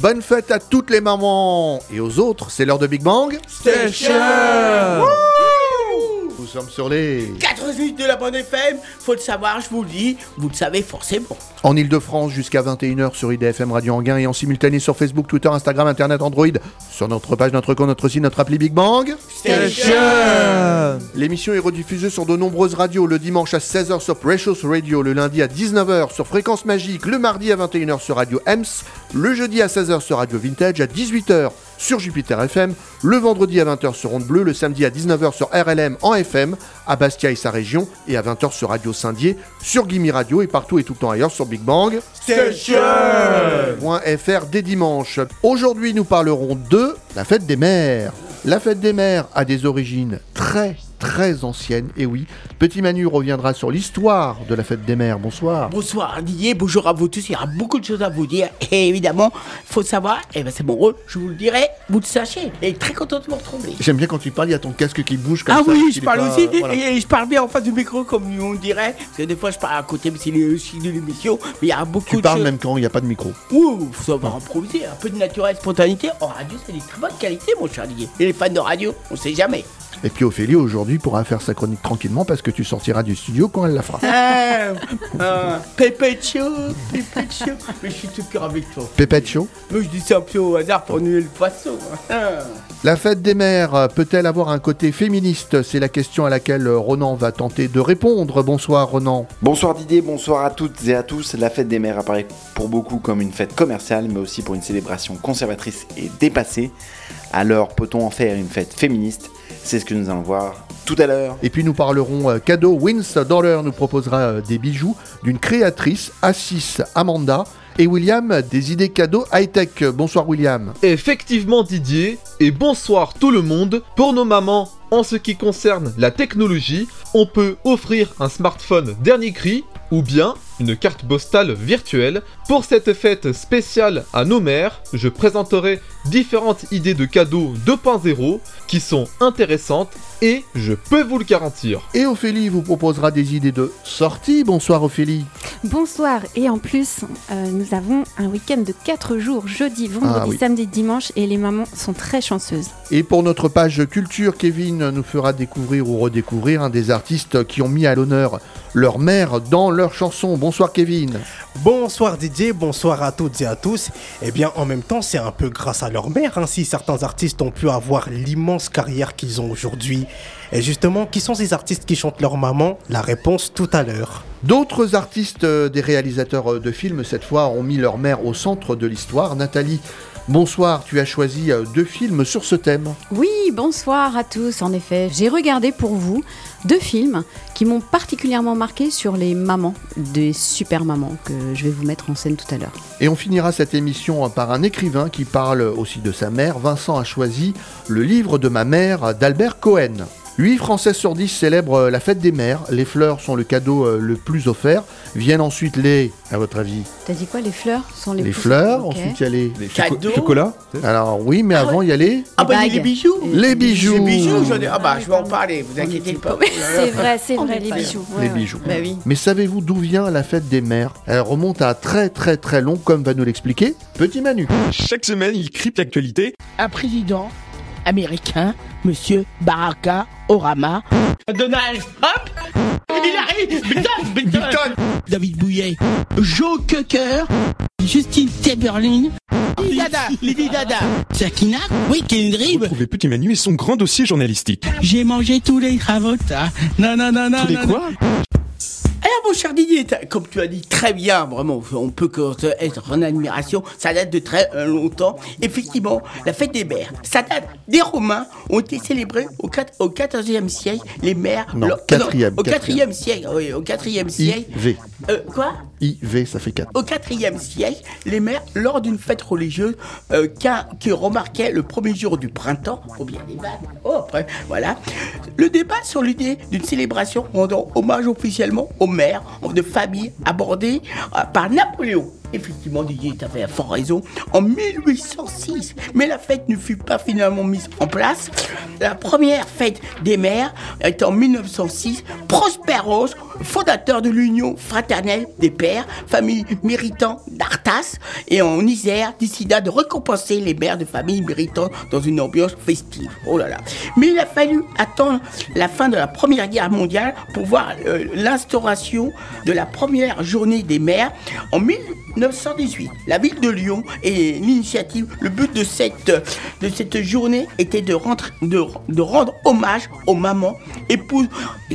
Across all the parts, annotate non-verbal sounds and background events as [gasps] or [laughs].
Bonne fête à toutes les mamans et aux autres, c'est l'heure de Big Bang. Station. Nous sommes sur les... 88 de la bonne FM, faut le savoir, je vous le dis, vous le savez forcément. En Ile-de-France jusqu'à 21h sur IDFM Radio Anguin et en simultané sur Facebook, Twitter, Instagram, Internet, Android, sur notre page, notre compte, notre site, notre appli Big Bang. Station L'émission est rediffusée sur de nombreuses radios le dimanche à 16h sur Precious Radio, le lundi à 19h sur Fréquence Magique, le mardi à 21h sur Radio EMS, le jeudi à 16h sur Radio Vintage, à 18h sur Jupiter FM, le vendredi à 20h sur Onde Bleue, le samedi à 19h sur RLM en FM, à Bastia et sa région, et à 20h sur Radio Saint-Dié, sur Gimme Radio et partout et tout le temps ailleurs sur Big Bang. Station .fr dès dimanche. Aujourd'hui, nous parlerons de la fête des mères. La fête des mères a des origines très très anciennes, et oui, Petit Manu reviendra sur l'histoire de la fête des mères. Bonsoir. Bonsoir Didier, bonjour à vous tous, il y aura beaucoup de choses à vous dire. [laughs] Et évidemment, faut savoir, et ben c'est mon rôle, je vous le dirai, vous le sachez. Et très content de vous retrouver. J'aime bien quand tu parles, il y a ton casque qui bouge comme Ah ça. oui, qu'il je parle pas- aussi, voilà. et je parle bien en face du micro comme on dirait, parce que des fois je parle à côté, mais c'est aussi de l'émission, mais il y a beaucoup Tu de parles choses. même quand il n'y a pas de micro. Ouh, faut savoir improviser, un peu de naturel, spontanéité. En radio, c'est des très bonne qualité, mon cher Didier. Et les fans de radio, on sait jamais. Et puis Ophélie, aujourd'hui, pourra faire sa chronique tranquillement parce que tu sortiras du studio quand elle la fera. Ah, ah, pépé chaud. Mais je suis tout cœur avec toi. Chaud. Mais je dis ça un peu au hasard pour nuer le poisson. Ah. La fête des mères peut-elle avoir un côté féministe? C'est la question à laquelle Ronan va tenter de répondre. Bonsoir Ronan. Bonsoir Didier, bonsoir à toutes et à tous. La fête des mères apparaît pour beaucoup comme une fête commerciale, mais aussi pour une célébration conservatrice et dépassée. Alors peut-on en faire une fête féministe? C'est ce que nous allons voir tout à l'heure. Et puis nous parlerons euh, cadeau. Wins Dollar nous proposera euh, des bijoux d'une créatrice, Assis Amanda. Et William, des idées cadeaux high-tech. Bonsoir William. Effectivement Didier, et bonsoir tout le monde. Pour nos mamans, en ce qui concerne la technologie, on peut offrir un smartphone dernier cri ou bien une carte postale virtuelle. Pour cette fête spéciale à nos mères, je présenterai différentes idées de cadeaux 2.0 qui sont intéressantes et je peux vous le garantir. Et Ophélie vous proposera des idées de sortie. Bonsoir Ophélie. Bonsoir, et en plus, euh, nous avons un week-end de 4 jours, jeudi, vendredi, Ah oui. samedi, dimanche, et les mamans sont très chanceuses. Et pour notre page culture, Kevin nous fera découvrir ou redécouvrir un des artistes qui ont mis à l'honneur leur mère dans leurs chansons. Bonsoir Kevin. Bonsoir Didier, bonsoir à toutes et à tous. Eh bien, en même temps, c'est un peu grâce à leur mère, hein, si certains artistes ont pu avoir l'immense carrière qu'ils ont aujourd'hui. Et justement, qui sont ces artistes qui chantent leur maman? La réponse tout à l'heure. D'autres artistes, euh, des réalisateurs euh, de films, cette fois, ont mis leur mère au centre de l'histoire. Nathalie, bonsoir, tu as choisi euh, deux films sur ce thème. Oui, bonsoir à tous. En effet, j'ai regardé pour vous deux films qui m'ont particulièrement marqué sur les mamans, des super mamans que je vais vous mettre en scène tout à l'heure. Et on finira cette émission euh, par un écrivain qui parle aussi de sa mère. Vincent a choisi le livre de ma mère d'Albert Cohen. 8 Français sur 10 célèbrent euh, la fête des mères. Les fleurs sont le cadeau euh, le plus offert. Viennent ensuite les, à votre avis, T'as dit quoi Les fleurs sont les, les plus- fleurs. Ensuite, il y a les... Cadeau. Chocolat Alors oui, mais avant, il y a les... Ah bah, il y a bagues. les bijoux. Les bijoux. Les bijoux, j'en ai. Ah bah, je vais en parler, vous inquiétez pas. C'est vrai, [laughs] c'est vrai, les bijoux. Les ouais, bijoux. Bah oui. Mais savez-vous d'où vient la fête des mères? Elle remonte à très très très long, comme va nous l'expliquer Petit Manu. Chaque semaine, il crypte l'actualité. Un président américain, monsieur Baraka Orama. Donald Trump? Il arrive. Biden, Biden. David Bouillet. Joe Cocker. Justine Timberlake. Lady Dada. Lady Dada. Sakina. Oui, Kendrick. Retrouvez Petit Manu et son grand dossier journalistique. J'ai mangé tous les ravotas. Non, non, non, non. Tous les non, non. Alors mon cher Didier, comme tu as dit très bien, vraiment, on peut que être en admiration, ça date de très euh, longtemps. Effectivement, la fête des mères, ça date des Romains, ont été célébrés au, quat- au 14e siècle, les mères... Non, leur- quatrième, au quatrième. 4e siècle, oui, au 4e siècle. IV. Euh, quoi IV, ça fait 4. Au IVe siècle, les mères, lors d'une fête religieuse euh, qui remarquait le premier jour du printemps, bien oh, après, voilà, le débat sur l'idée d'une célébration rendant hommage officiellement aux mères de famille abordé euh, par Napoléon. Effectivement, Didier avait fort raison. En 1806, mais la fête ne fut pas finalement mise en place. La première fête des mères est en 1906. Prosperos, fondateur de l'Union fraternelle des pères, famille méritant d'Arthas et en Isère, décida de récompenser les mères de famille méritant dans une ambiance festive. Oh là là. Mais il a fallu attendre la fin de la Première Guerre mondiale pour voir euh, l'instauration de la première journée des mères en 1918. La ville de Lyon et l'initiative, le but de cette, de cette journée était de, rendre- de, de rendre hommage aux mamans, épouses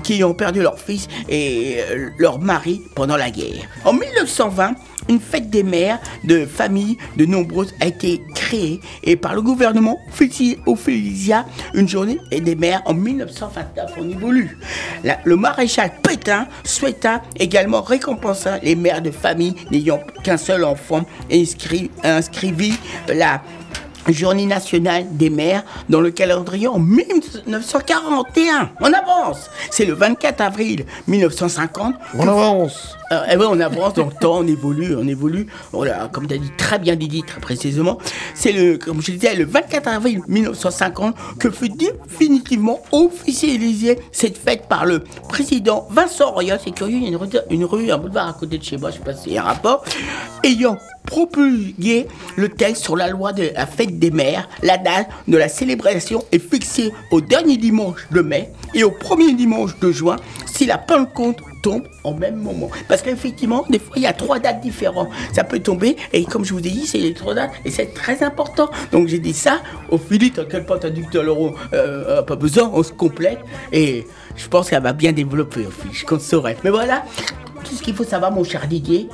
qui ont perdu leur fils et euh, leur mari pendant la guerre. En 1920, une fête des mères de familles de nombreuses a été créée et par le gouvernement officialisé une journée des mères en 1929. On évolue. La- le maréchal Pétain souhaita également récompenser les mères de famille n'ayant qu'un seul enfant inscrit, inscrivit la Journée nationale des mères dans le calendrier en 1941. On avance. C'est le 24 avril 1950. On avance. Euh, eh on avance dans le temps, on évolue, on évolue. Comme tu as dit très bien Didi, très précisément. C'est le, comme je disais, le 24 avril 1950 que fut définitivement officialisée cette fête par le président Vincent Royal. C'est curieux, il y a une rue, un boulevard à côté de chez moi, je sais pas s'il y a un rapport. Ayant promulgué le texte sur la loi de la fête des mères, la date de la célébration est fixée au dernier dimanche de mai et au premier dimanche de juin si la Pentecôte tombe en même moment. Parce qu'effectivement, des fois, il y a trois dates différentes. Ça peut tomber, et comme je vous ai dit, c'est les trois dates, et c'est très important. Donc j'ai dit ça, au Philippe, t'inquiète pas, t'as dit que l'heure, on, euh, pas besoin, on se complète, et je pense qu'elle va bien développer, au Philippe, je compte sur elle. Mais voilà, tout ce qu'il faut savoir, mon cher Didier,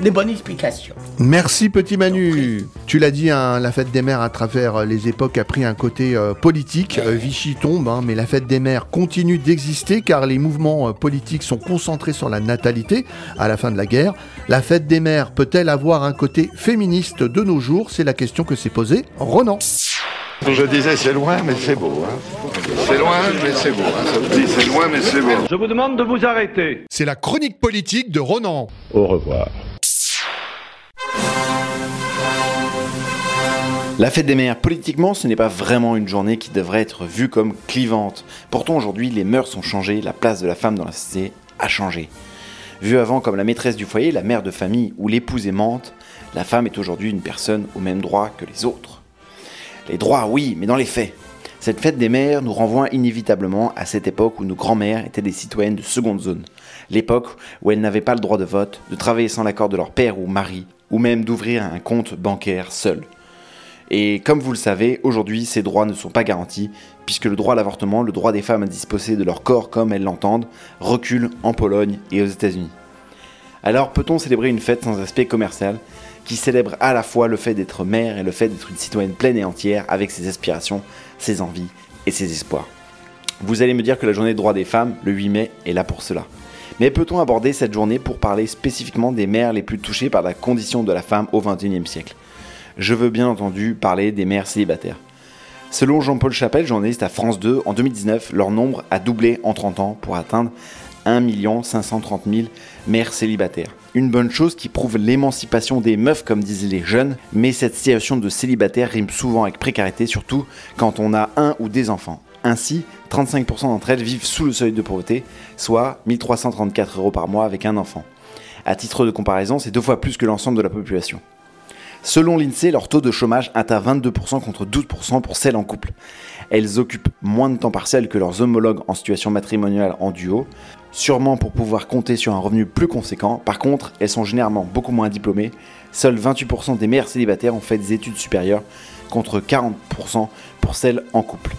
des bonnes explications. Merci petit Manu. Tu l'as dit, hein, la fête des mères à travers les époques a pris un côté euh, politique. Euh, Vichy tombe, hein, mais la fête des mères continue d'exister car les mouvements euh, politiques sont concentrés sur la natalité à la fin de la guerre. La fête des mères peut-elle avoir un côté féministe de nos jours? C'est la question que s'est posée Ronan. Je disais c'est loin mais c'est beau. Hein. C'est loin mais c'est beau. Hein. C'est loin mais c'est beau. Je vous demande de vous arrêter. C'est la chronique politique de Ronan. Au revoir. La fête des mères, politiquement, ce n'est pas vraiment une journée qui devrait être vue comme clivante. Pourtant, aujourd'hui, les mœurs sont changées, la place de la femme dans la société a changé. Vue avant comme la maîtresse du foyer, la mère de famille ou l'épouse aimante, la femme est aujourd'hui une personne au même droit que les autres. Les droits, oui, mais dans les faits. Cette fête des mères nous renvoie inévitablement à cette époque où nos grands-mères étaient des citoyennes de seconde zone. L'époque où elles n'avaient pas le droit de vote, de travailler sans l'accord de leur père ou mari, ou même d'ouvrir un compte bancaire seul. Et comme vous le savez, aujourd'hui, ces droits ne sont pas garantis, puisque le droit à l'avortement, le droit des femmes à disposer de leur corps comme elles l'entendent, recule en Pologne et aux États-Unis. Alors peut-on célébrer une fête sans aspect commercial, qui célèbre à la fois le fait d'être mère et le fait d'être une citoyenne pleine et entière avec ses aspirations, ses envies et ses espoirs Vous allez me dire que la journée des droits des femmes, le 8 mai, est là pour cela. Mais peut-on aborder cette journée pour parler spécifiquement des mères les plus touchées par la condition de la femme au XXIe siècle? Je veux bien entendu parler des mères célibataires. Selon Jean-Paul Chapelle, journaliste à France 2, en 2019, leur nombre a doublé en 30 ans pour atteindre 1 530 000 mères célibataires. Une bonne chose qui prouve l'émancipation des meufs, comme disaient les jeunes, mais cette situation de célibataire rime souvent avec précarité, surtout quand on a un ou des enfants. Ainsi, 35% d'entre elles vivent sous le seuil de pauvreté, soit 1334 euros par mois avec un enfant. À titre de comparaison, c'est deux fois plus que l'ensemble de la population. Selon l'INSEE, leur taux de chômage atteint 22% contre 12% pour celles en couple. Elles occupent moins de temps partiel que leurs homologues en situation matrimoniale en duo, sûrement pour pouvoir compter sur un revenu plus conséquent. Par contre, elles sont généralement beaucoup moins diplômées. Seuls 28% des mères célibataires ont fait des études supérieures, contre 40% pour celles en couple.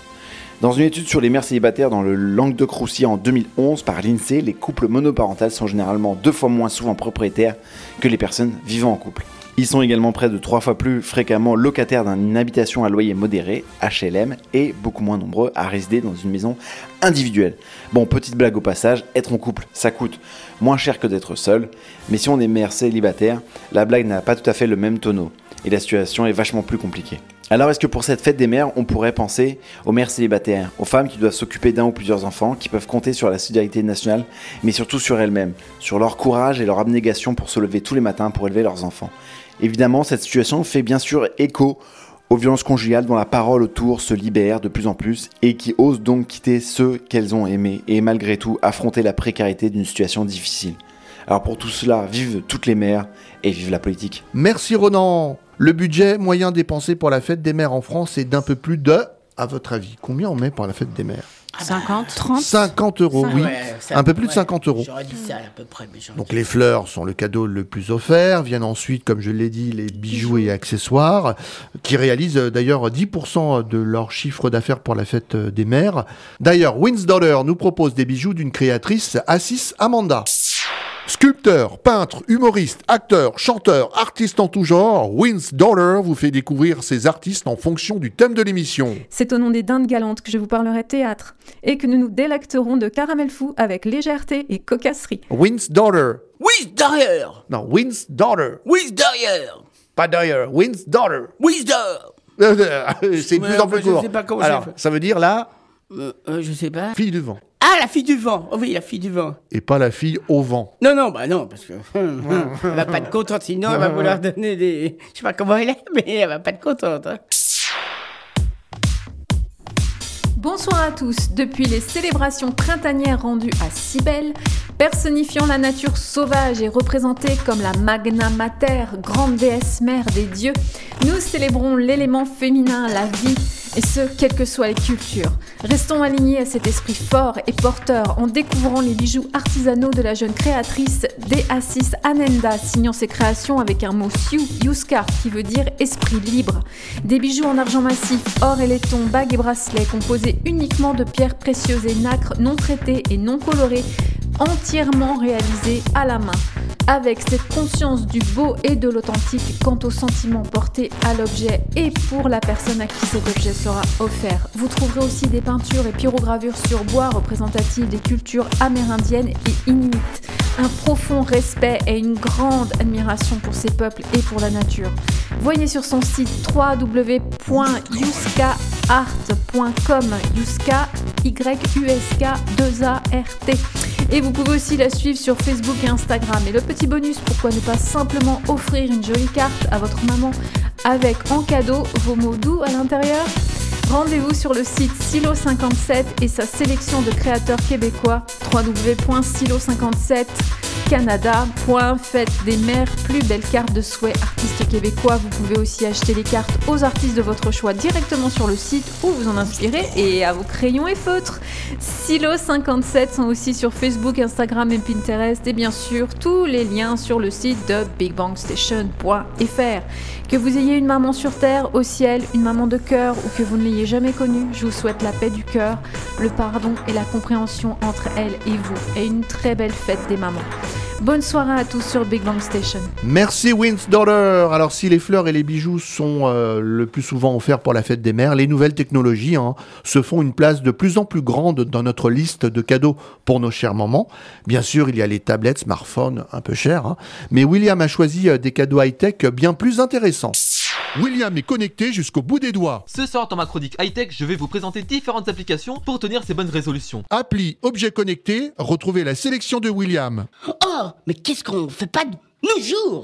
Dans une étude sur les mères célibataires dans le Languedoc-Roussillon en 2011 par l'INSEE, les couples monoparentales sont généralement deux fois moins souvent propriétaires que les personnes vivant en couple. Ils sont également près de trois fois plus fréquemment locataires d'une habitation à loyer modéré, HLM, et beaucoup moins nombreux à résider dans une maison individuelle. Bon, petite blague au passage, être en couple, ça coûte moins cher que d'être seul, mais si on est mère célibataire, la blague n'a pas tout à fait le même tonneau, et la situation est vachement plus compliquée. Alors est-ce que pour cette fête des mères, on pourrait penser aux mères célibataires, aux femmes qui doivent s'occuper d'un ou plusieurs enfants, qui peuvent compter sur la solidarité nationale, mais surtout sur elles-mêmes, sur leur courage et leur abnégation pour se lever tous les matins pour élever leurs enfants? Évidemment, cette situation fait bien sûr écho aux violences conjugales dont la parole autour se libère de plus en plus et qui osent donc quitter ceux qu'elles ont aimés et malgré tout affronter la précarité d'une situation difficile. Alors pour tout cela, vive toutes les mères et vive la politique. Merci Ronan. Le budget moyen dépensé pour la fête des mères en France est d'un peu plus de, à votre avis, combien on met pour la fête des mères? 50, 30 50 euros, oui. Ouais, ça- un peu plus de ouais, 50 euros. J'aurais dit ça à peu près, mais Donc dit- les fleurs sont le cadeau le plus offert, viennent ensuite, comme je l'ai dit, les bijoux et accessoires, qui réalisent euh, d'ailleurs 10% de leur chiffre d'affaires pour la fête euh, des mères. D'ailleurs, Wins Dollar nous propose des bijoux d'une créatrice, Assis Amanda. Sculpteur, peintre, humoriste, acteur, chanteur, artiste en tout genre, Wins Dollar vous fait découvrir ces artistes en fonction du thème de l'émission. C'est au nom des dindes galantes que je vous parlerai théâtre et que nous nous délecterons de caramel fou avec légèreté et cocasserie. Wins Dollar. Wiz derrière Non, Wins Dollar. Wiz derrière Pas d'ailleurs, Wins Dollar. Wiz derrière [laughs] C'est de plus en plus je court. sais pas comment Alors, ça veut dire la euh, euh, Je sais pas. fille du vent. Ah, la fille du vent Oh oui, la fille du vent. Et pas la fille au vent. Non, non, bah non, parce que elle va pas être contente, sinon elle va vouloir [laughs] donner des... Je sais pas comment elle est, mais elle va pas être contente. hein. Bonsoir à tous. Depuis les célébrations printanières rendues à Cybèle, personnifiant la nature sauvage et représentée comme la Magna Mater, grande déesse mère des dieux, nous célébrons l'élément féminin, la vie, et ce, quelles que soient les cultures. Restons alignés à cet esprit fort et porteur en découvrant les bijoux artisanaux de la jeune créatrice D.A.6 Anenda, signant ses créations avec un mot Siu, Yuska, qui veut dire esprit libre. Des bijoux en argent massif, or et laiton, bagues et bracelets composés uniquement de pierres précieuses et nacres non traitées et non colorées, entièrement réalisés à la main. Avec cette conscience du beau et de l'authentique quant au sentiment porté à l'objet et pour la personne à qui cet objet sera offert. Vous trouverez aussi des peintures et pyrogravures sur bois représentatives des cultures amérindiennes et inuites. Un profond respect et une grande admiration pour ces peuples et pour la nature. Voyez sur son site www.yuskaart.com Yuska Y-U-S-K 2-A-R-T. Et vous pouvez aussi la suivre sur Facebook et Instagram. Et le petit bonus, pourquoi ne pas simplement offrir une jolie carte à votre maman avec en cadeau vos mots doux à l'intérieur? Rendez-vous sur le site Silo57 et sa sélection de créateurs québécois www.silo57canada.faites des mères plus belles cartes de souhait artistes québécois. Vous pouvez aussi acheter les cartes aux artistes de votre choix directement sur le site ou vous en inspirer et à vos crayons et feutres. Silo57 sont aussi sur Facebook, Instagram et Pinterest et bien sûr tous les liens sur le site de bigbangstation.fr. Que vous ayez une maman sur terre, au ciel, une maman de cœur ou que vous ne l'ayez jamais connue, je vous souhaite la paix du cœur, le pardon et la compréhension entre elle et vous et une très belle fête des mamans. Bonne soirée à tous sur Big Bang Station. Merci Wins Dollar. Alors si les fleurs et les bijoux sont euh, le plus souvent offerts pour la fête des mères, les nouvelles technologies hein, se font une place de plus en plus grande dans notre liste de cadeaux pour nos chères mamans. Bien sûr, il y a les tablettes, smartphones, un peu chers, hein, mais William a choisi euh, des cadeaux high-tech bien plus intéressants. William est connecté jusqu'au bout des doigts. Ce soir dans ma chronique high-tech, je vais vous présenter différentes applications pour tenir ces bonnes résolutions. Appli Objet Connecté, retrouvez la sélection de William. Oh, mais qu'est-ce qu'on fait pas de nos jours?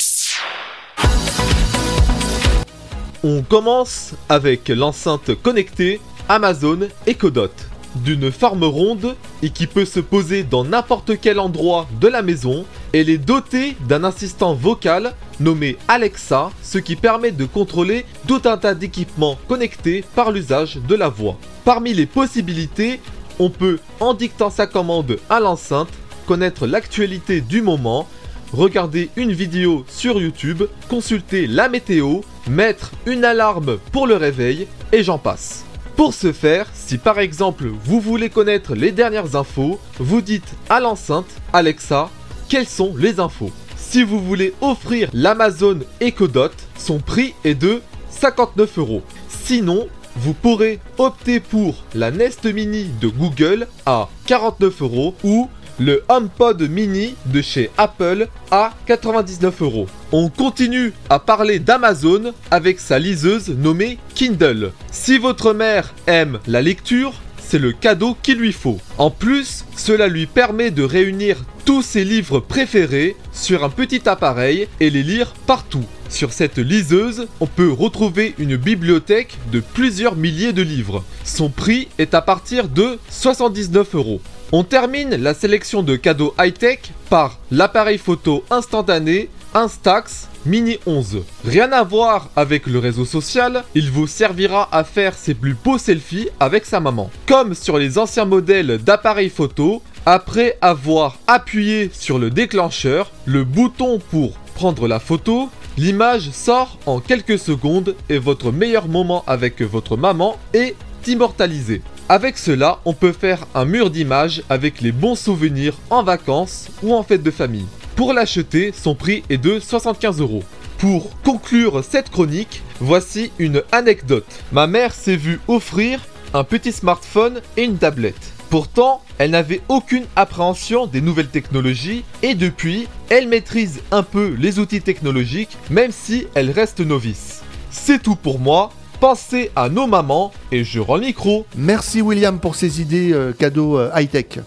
On commence avec l'enceinte connectée Amazon Echo Dot. D'une forme ronde et qui peut se poser dans n'importe quel endroit de la maison, elle est dotée d'un assistant vocal nommé Alexa, ce qui permet de contrôler tout un tas d'équipements connectés par l'usage de la voix. Parmi les possibilités, on peut, en dictant sa commande à l'enceinte, connaître l'actualité du moment, regarder une vidéo sur YouTube, consulter la météo, mettre une alarme pour le réveil, et j'en passe. Pour ce faire, si par exemple vous voulez connaître les dernières infos, vous dites à l'enceinte Alexa, quelles sont les infos? Si vous voulez offrir l'Amazon Echo Dot, son prix est de 59 euros. Sinon, vous pourrez opter pour la Nest Mini de Google à 49 euros ou le HomePod Mini de chez Apple à 99 euros. On continue à parler d'Amazon avec sa liseuse nommée Kindle. Si votre mère aime la lecture, c'est le cadeau qu'il lui faut. En plus, cela lui permet de réunir tous ses livres préférés sur un petit appareil et les lire partout. Sur cette liseuse, on peut retrouver une bibliothèque de plusieurs milliers de livres. Son prix est à partir de 79 euros. On termine la sélection de cadeaux high-tech par l'appareil photo instantané Instax Mini 11. Rien à voir avec le réseau social, il vous servira à faire ses plus beaux selfies avec sa maman. Comme sur les anciens modèles d'appareils photo, après avoir appuyé sur le déclencheur, le bouton pour prendre la photo, l'image sort en quelques secondes et votre meilleur moment avec votre maman est immortalisé. Avec cela, on peut faire un mur d'images avec les bons souvenirs en vacances ou en fête de famille. Pour l'acheter, son prix est de 75 euros. Pour conclure cette chronique, voici une anecdote. Ma mère s'est vue offrir un petit smartphone et une tablette. Pourtant, elle n'avait aucune appréhension des nouvelles technologies et depuis, elle maîtrise un peu les outils technologiques même si elle reste novice. C'est tout pour moi. Pensez à nos mamans et je rends le micro. Merci William pour ces idées euh, cadeaux euh, high-tech.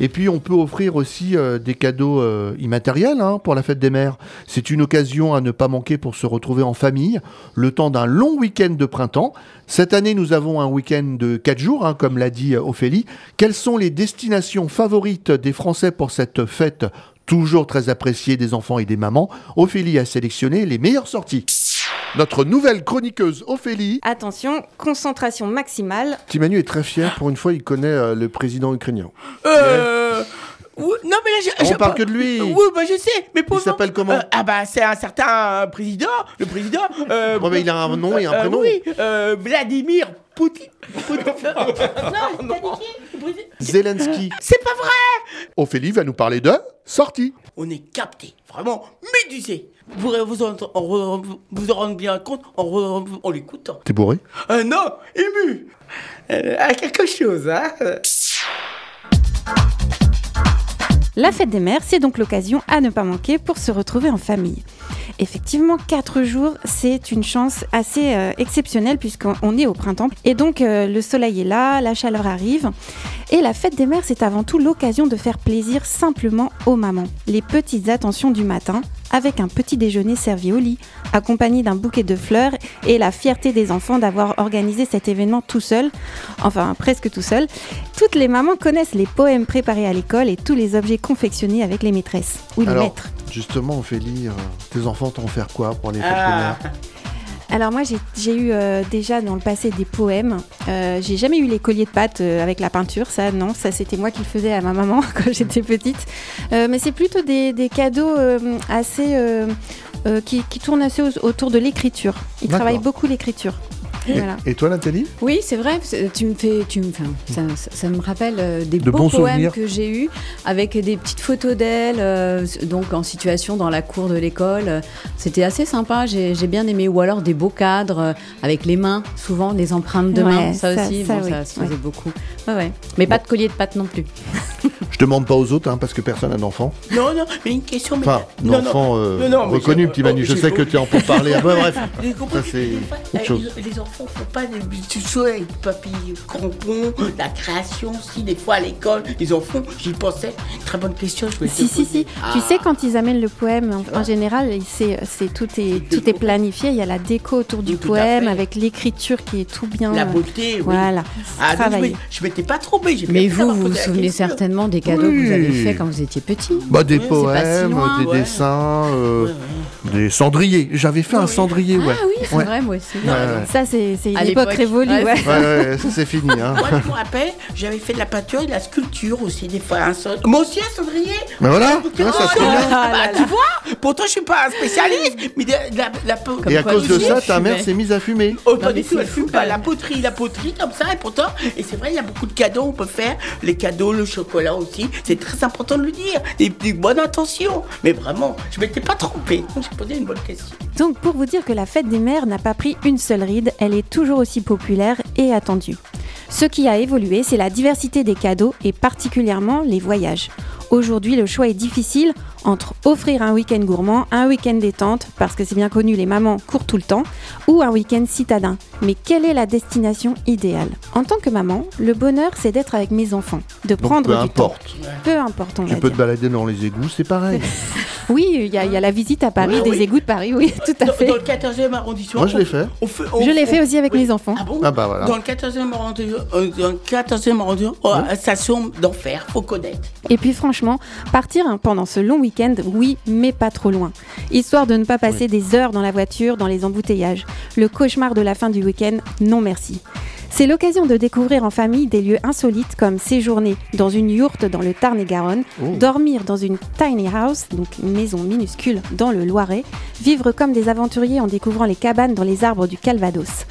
Et puis on peut offrir aussi euh, des cadeaux euh, immatériels hein, pour la fête des mères. C'est une occasion à ne pas manquer pour se retrouver en famille le temps d'un long week-end de printemps. Cette année, nous avons un week-end de 4 jours, hein, comme l'a dit euh, Ophélie. Quelles sont les destinations favorites des Français pour cette fête toujours très appréciée des enfants et des mamans? Ophélie a sélectionné les meilleures sorties. Notre nouvelle chroniqueuse Ophélie. Attention, concentration maximale. Timanu est très fier, pour une fois, il connaît euh, le président ukrainien. Euh... oui, non mais là, je, On je- parle que de lui. Oui, bah je sais, mais pour Il s'appelle comment Euh, Ah bah c'est un certain président, le président. Euh, Ouais, mais il a un nom et un euh, prénom. oui, euh, Vladimir Poutine. Poutine. non, [laughs] président Zelensky. [laughs] C'est pas vrai Ophélie va nous parler de sortie. On est capté, vraiment médusé. Vous vous en, en re- vous en rendre bien compte en, re- en l'écoutant. T'es bourré Euh, non, ému. Euh, à quelque chose, hein. La fête des mères, c'est donc l'occasion à ne pas manquer pour se retrouver en famille. Effectivement, 4 jours, c'est une chance assez euh, exceptionnelle puisqu'on on est au printemps. Et donc, euh, le soleil est là, la chaleur arrive. Et la fête des mères, c'est avant tout l'occasion de faire plaisir simplement aux mamans. Les petites attentions du matin, avec un petit déjeuner servi au lit, accompagné d'un bouquet de fleurs et la fierté des enfants d'avoir organisé cet événement tout seul, enfin presque tout seul. Toutes les mamans connaissent les poèmes préparés à l'école et tous les objets confectionnés avec les maîtresses ou les Alors, maîtres. Justement, Ophélie, euh, tes enfants t'ont offert quoi pour les fêtes Ah. [laughs] Alors moi j'ai- eu euh, déjà dans le passé des poèmes. Euh, j'ai jamais eu les colliers de pâte euh, avec la peinture, ça non, ça c'était moi qui le faisais à ma maman [laughs] quand j'étais petite. Euh, mais c'est plutôt des, des cadeaux euh, assez euh, euh, qui, qui tournent assez au- autour de l'écriture. Ils travaillent beaucoup l'écriture. Et- Voilà. Et toi, Nathalie? Oui, c'est vrai. Tu me fais, tu me, ça, ça- ça me rappelle euh, des De beaux bons poèmes souvenirs. que j'ai eus avec des petites photos d'elle, euh, donc en situation dans la cour de l'école. C'était assez sympa. J'ai bien aimé. Ou alors des beaux cadres euh, avec les mains, souvent des empreintes de mains. Ouais, Ça, ça- aussi, ça, bon, oui, ça se faisait ouais. beaucoup. Ouais, ouais. Mais pas de collier de pâte non plus. [laughs] Je demande pas aux autres, hein, parce que personne n'a d'enfant. Non, non, mais une question. Mais... Enfin, non, euh, reconnu, petit Manu. oh, Je sais que tu en peux parler. [laughs] Bref, J'ai compris. ça c'est autre chose. Les, les enfants font pas sais, avec papy crampon, la création aussi, des fois à l'école, ils en font, j'y pensais. Très bonne question, je te Si, si, si. Ah. Tu sais, quand ils amènent le poème, en, en général, il- c'est, c'est, tout, est, tout est planifié. Il y a la déco autour du Tout poème avec l'écriture qui est tout bien. La euh, beauté, oui. Voilà. Ah, je travaillé. je m'étais pas trompé. j'ai Mais vous, vous vous souvenez certainement des cadeaux que vous avez faits quand vous étiez petit. Bah, des Oui, si poèmes, loin. des Ouais. dessins. euh, Ouais, ouais. Des cendriers. J'avais fait un cendrier, ouais. Ah oui, c'est Ouais. vrai, moi aussi. Ouais, ouais. Ça, c'est c'est une À époque l'époque. révolue. Ouais, ouais. ça c'est fini. Hein. Moi, je me rappelle, j'avais fait de la peinture et de la sculpture aussi, des fois. Un cend- Moi aussi, un cendrier. Mais voilà, tu vois, ça ah, bien. ah, bah, tu vois, pourtant, je suis pas un spécialiste, mais de, de la, la po- Et à quoi, cause de ça, ta mère s'est mise à fumer. Oh, pas du tout, elle fume pas. La poterie, la poterie comme ça, et pourtant, et c'est vrai, il y a beaucoup de cadeaux, on peut faire. Les cadeaux, le chocolat aussi, c'est très important de le dire. Des, des bonnes intentions. Mais vraiment, je m'étais pas trompé. J'ai posé une bonne question. Donc pour vous dire que la fête des mères n'a pas pris une seule ride, elle toujours aussi populaire et attendue. Ce qui a évolué, c'est la diversité des cadeaux et particulièrement les voyages. Aujourd'hui, le choix est difficile entre offrir un week-end gourmand, un week-end détente, parce que c'est bien connu, les mamans courent tout le temps, ou un week-end citadin. Mais quelle est la destination idéale? En tant que maman, le bonheur, c'est d'être avec mes enfants, de Donc, prendre peu du temps. importe. Peu importe, on Tu va peux dire. te balader dans les égouts, c'est pareil. [laughs] Oui, il y, a- il y a la visite à Paris, Oui, des oui. égouts de Paris, oui, tout à Dans, fait. dans le 14e arrondissement. Moi, je l'ai fait. on fait- on- Je l'ai fait aussi avec oui. mes enfants. Ah bon Ah bah voilà. Dans le 14e arrondissement, euh, dans le 14e arrondissement, oh, station d'enfer, faut connaître. Et puis franchement, partir hein, pendant ce long week-end, oui, mais pas trop loin. Histoire de ne pas passer des heures dans la voiture, dans les embouteillages. Le cauchemar de la fin du week-end, non merci. C'est l'occasion de découvrir en famille des lieux insolites comme séjourner dans une yourte dans le Tarn-et-Garonne, Oh. dormir dans une tiny house, donc une maison minuscule dans le Loiret, vivre comme des aventuriers en découvrant les cabanes dans les arbres du Calvados.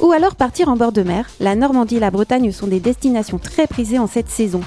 Ou alors partir en bord de mer. La Normandie et la Bretagne sont des destinations très prisées en cette saison.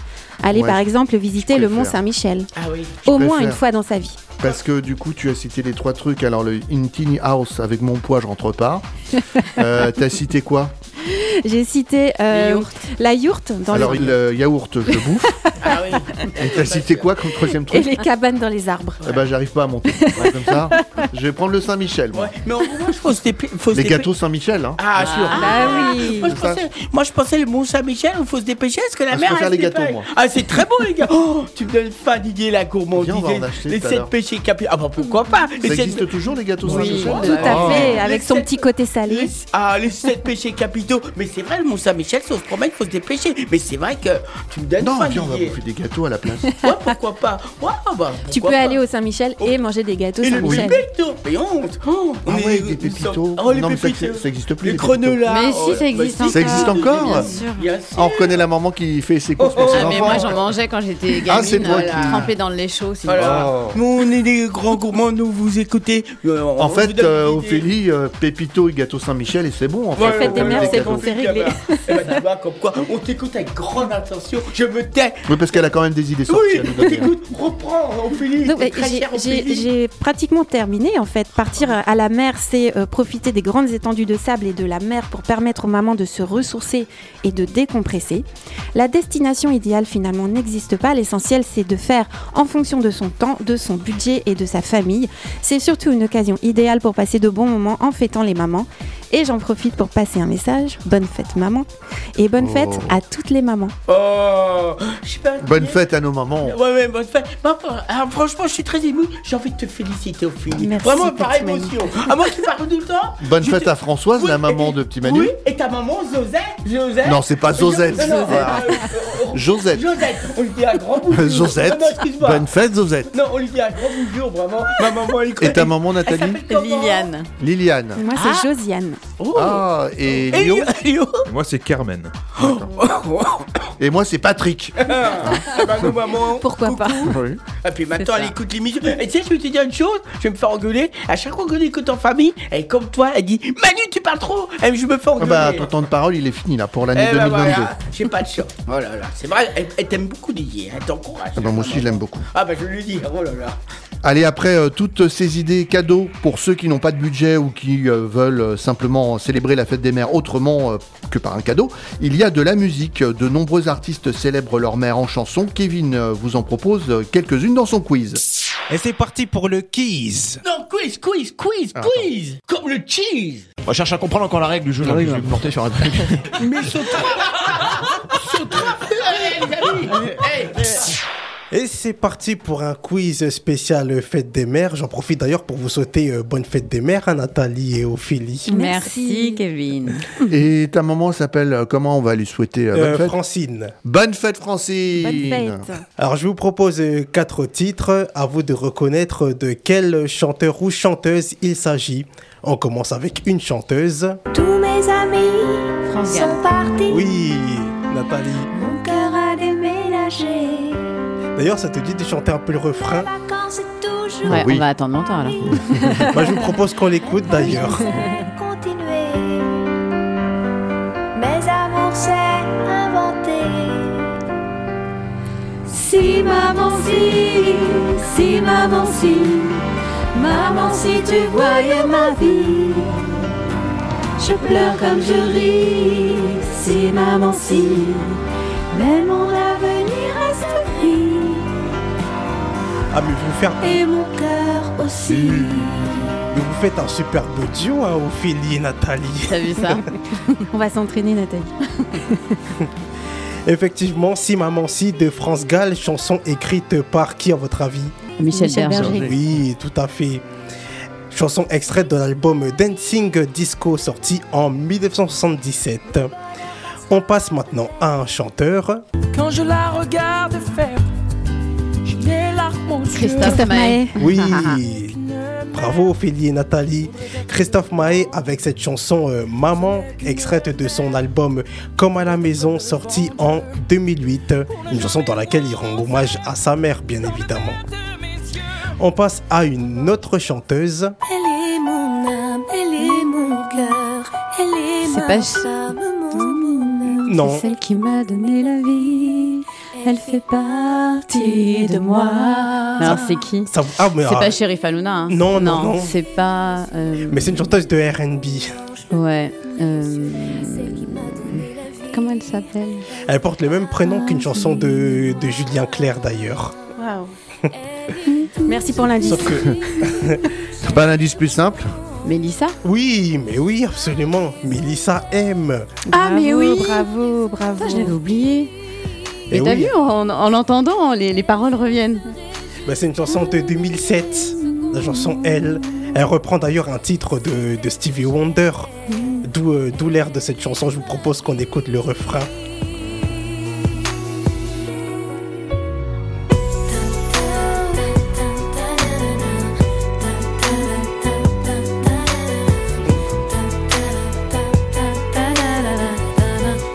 Allez Ouais, par exemple visiter le. Mont Saint-Michel. Ah oui. Au moins une fois dans sa vie. Parce que du coup, tu as cité les trois trucs. Alors, le In Tiny House avec mon poids, je rentre pas. [laughs] Euh, T'as cité quoi? [laughs] J'ai cité euh, la yourte dans Alors, les... le yaourt, je le bouffe. [laughs] Ah oui. Et t'as cité quoi comme troisième et truc les cabanes dans les arbres. Eh ben, j'arrive pas à monter. [laughs] Ouais, comme ça, je vais prendre le Saint-Michel. Ouais, mais en gros, moi, je pense que c'était. faut se Les gâteaux Saint-Michel, hein. Ah, sûr. Ah oui. Moi je, pensais, moi, je pensais le Mont Saint-Michel, il faut se dépêcher parce que la Ah, je mer. préfère elle les gâteaux, moi. Ah, c'est très beau, les gars. Oh, tu me donnes d'idée, la gourmandise. Viens, on va en les- acheter les tout à sept l'heure. péchés capitaux. Ah, bah pourquoi pas? Les Ça existe toujours, les gâteaux Oui, Saint-Michel? Tout à Oh. fait, avec son petit côté salé. Ah, les sept péchés capitaux. Mais c'est vrai, le Mont Saint-Michel, si on se promène, il faut se dépêcher. Mais c'est vrai que tu me donnes Non, viens, on va bouffer des gâteaux à la place. [laughs] Ouais, pourquoi pas? Ouais, bah, Tu peux aller au Saint-Michel et manger des gâteaux Et le Saint-Michel. pépito Mais honte oh, on Ah ouais, des pépitos. Oh, les non, mais ça, pépitos. ça existe plus. Les les grenolas Mais si, oh, ça existe bah, si. Ça existe encore Bien sûr. Bien sûr. Ah, on reconnaît la maman qui fait ses courses pour ses Ah, mais moi j'en mangeais quand j'étais Ah, c'est gamine, qui- trempée dans le lait chaud. c'est Voilà. Oh. Nous, on est des grands gourmands, nous vous écoutez. Euh, on En fait, euh. Ophélie, euh, Pépito et gâteau Saint-Michel, et c'est bon. En fait, des mères, c'est bon, c'est réglé. Tu vois, comme quoi, on t'écoute avec grande attention. Je me tais. Oui, parce qu'elle a quand même des idées sorties Oui, on t'écoute. Reprends, chère, j'ai Ophélie. j'ai pratiquement terminé en fait. Partir à la mer, c'est euh, profiter des grandes étendues de sable et de la mer pour permettre aux mamans de se ressourcer et de décompresser. La destination idéale finalement n'existe pas. L'essentiel, c'est de faire en fonction de son temps, de son budget et de sa famille. C'est surtout une occasion idéale pour passer de bons moments en fêtant les mamans. Et j'en profite pour passer un message. Bonne fête maman. Et bonne Oh. fête à toutes les mamans. Oh, je sais pas. Bonne fête à nos mamans. Ouais, ouais, bonne fête. Bah, alors, franchement, je suis très ému. J'ai envie de te féliciter, Ophélie. Merci, Vraiment, par petit Manu. émotion. À moi qui parle tout le temps. [laughs] Bonne je fête te- à Françoise, Oui, la maman de petit Manu. Oui, et ta maman, Josette. Josette. Non, c'est pas Jo- Josette. Non, non, Ah. euh, euh, Josette. Josette. On lui dit un grand bonjour. [laughs] Josette. Ah non, excuse-moi. Bonne fête, Josette. Non, on lui dit un grand bonjour, vraiment. Ma maman, elle Et ta maman, Nathalie Liliane. Liliane. Moi, c'est Josiane. Ah, [laughs] et Moi, c'est Carmen. [gasps] Et moi, c'est Patrick. [laughs] Ah bah, nos mamans. Pourquoi pas? Oui. Et puis maintenant, C'est elle ça. écoute l'émission. Et tu sais, je vais te dire une chose, je vais me faire engueuler. À chaque fois qu'on écoute en famille, elle est comme toi, elle dit Manu, tu parles trop. Et je me fais Ah engueuler. bah, ton temps de parole, il est fini là pour l'année Eh ben 2022. voilà, j'ai pas de chance. Oh là là, c'est vrai, elle, elle t'aime beaucoup Didier, elle t'encourage. Ah bah, moi aussi, je l'aime beaucoup. Ah bah je lui dis, oh là là. Allez, après euh, toutes ces idées cadeaux pour ceux qui n'ont pas de budget ou qui euh, veulent euh, simplement célébrer la fête des mères autrement euh, que par un cadeau, il y a de la musique. De nombreux artistes célèbrent leur mère en chanson. Kevin euh, vous en propose euh, quelques-unes dans son quiz. Et c'est parti pour le quiz. Non, quiz, quiz, quiz, Ah, quiz Comme le cheese On cherche à comprendre encore la règle du jeu. donc je vais me porter sur un truc. Mais saute Saute Allez les amis Hey, Et c'est parti pour un quiz spécial Fête des Mères. J'en profite d'ailleurs pour vous souhaiter euh, bonne Fête des Mères à Nathalie et Ophélie. Merci, Kevin. [laughs] Et ta maman s'appelle euh, comment On va lui souhaiter euh, bonne Euh, fête? Francine. Bonne fête, Francine Bonne fête. Alors je vous propose quatre titres. À vous de reconnaître de quel chanteur ou chanteuse il s'agit. On commence avec une chanteuse. Tous mes amis sont partis. Oui, Nathalie. Mon cœur a déménagé. D'ailleurs, ça te dit de chanter un peu le refrain Ouais, oui. on va attendre longtemps là. [laughs] Moi, je vous propose qu'on l'écoute d'ailleurs. continuer. Mes amours, c'est inventé. Si maman, si, si maman, si, maman, si tu voyais ma vie, je pleure comme je ris. Si maman, si, mais mon avenir Ah, mais vous, faire... et mon cœur aussi. mais vous faites un superbe duo, hein, Ophélie et Nathalie. T'as vu ça [laughs] On va s'entraîner, Nathalie. [laughs] Effectivement, Si Maman Si de France Gall, chanson écrite par qui à votre avis? Michel, Michel Berger. Berger. Oui, tout à fait. Chanson extraite de l'album Dancing Disco sorti en 1977. On passe maintenant à un chanteur. Quand je la regarde faire, Christophe Maé. Oui, [laughs] bravo Ophélie et Nathalie. Christophe Maé avec cette chanson euh, Maman, extraite de son album Comme à la maison, sorti en 2008. Une chanson dans laquelle il rend hommage à sa mère, bien évidemment. On passe à une autre chanteuse. Elle est mon âme, elle est mon cœur, elle est ma pas- femme, mon Non, C'est celle qui m'a donné la vie. Elle fait partie de moi. Alors c'est qui ça, ah, mais, C'est ah, pas Sheriff Aluna. hein Non, non, non. C'est pas. euh, mais c'est une chanteuse de R&B. Ouais. euh, Comment elle s'appelle? Elle porte le même prénom qu'une chanson de, de Julien Clerc d'ailleurs. Waouh. [laughs] Merci pour l'indice. Sauf que [laughs] C'est pas l'indice plus simple? Mélissa? Oui, mais oui, absolument. Mélissa aime. Ah, mais oui. Bravo, bravo. Ça, je l'avais oublié. Et Et t'as oui. vu, en, en l'entendant, les, les paroles reviennent. Bah, c'est une chanson de 2007, la chanson Elle. Elle reprend d'ailleurs un titre de, de Stevie Wonder, d'où euh, l'air de cette chanson. Je vous propose qu'on écoute le refrain.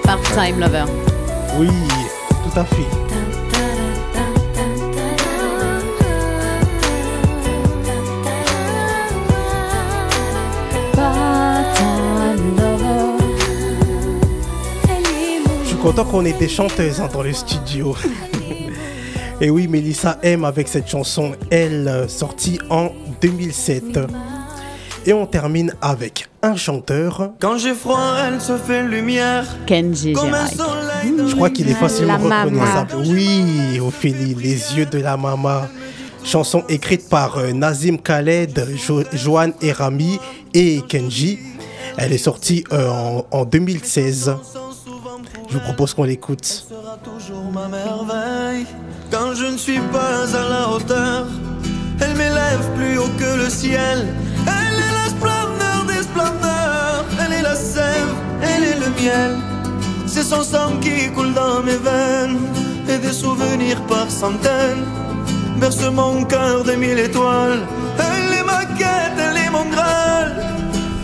Part-time lover. Oui, Je suis content qu'on ait des chanteuses hein, dans le studio. [laughs] Et oui, Mélissa aime avec cette chanson Elle, euh, sortie en 2007. Et on termine avec un chanteur. Quand j'ai froid, elle se fait lumière. Kenji Comme un Girac. soleil de Je crois qu'il est facilement La Mama. reconnaissable. Oui, Ophélie, les yeux de la mama. Chanson écrite par euh, Nazim Khaled, jo Joanne Erami et Kenji. Elle est sortie euh, en, en 2016. Je vous propose qu'on l'écoute. sera toujours ma merveille. Quand je ne suis pas à la hauteur, elle m'élève plus haut que le ciel. Miel. C'est son sang qui coule dans mes veines. Et des souvenirs par centaines. Berce mon cœur de mille étoiles. Elle est ma quête, elle est mon graal.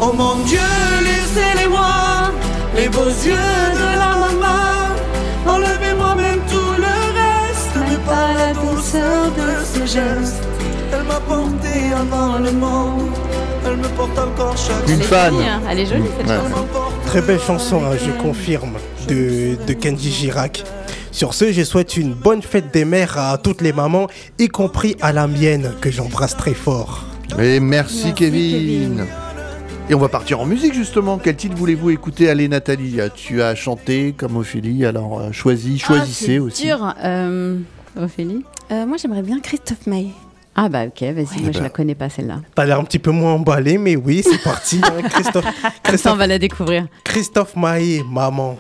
Oh mon Dieu, laissez-les-moi, les beaux yeux de la maman. Enlevez-moi même tout le reste, mais pas la douceur de ses gestes. Elle m'a porté avant le monde, elle me porte encore chaque Une fan. jolie, hein. Elle est jolie cette chanson. Très belle chanson, hein, je confirme, de, de Kenji Girac. Sur ce, je souhaite une bonne fête des mères à toutes les mamans, y compris à la mienne, que j'embrasse très fort. Et merci, Kevin. Et on va partir en musique justement. Quel titre voulez-vous écouter Allez Nathalie, euh, tu as chanté comme Ophélie, alors euh, choisis, choisissez Ah, c'est aussi. dur. Euh, Ophélie Euh, moi, j'aimerais bien Christophe Maé. Ah bah ok, vas-y, moi je bah. la connais pas celle-là. T'as l'air un petit peu moins emballé, mais oui, c'est parti. hein, Christophe, [laughs] Comme ça on Christophe, va la découvrir. Christophe Maé, maman.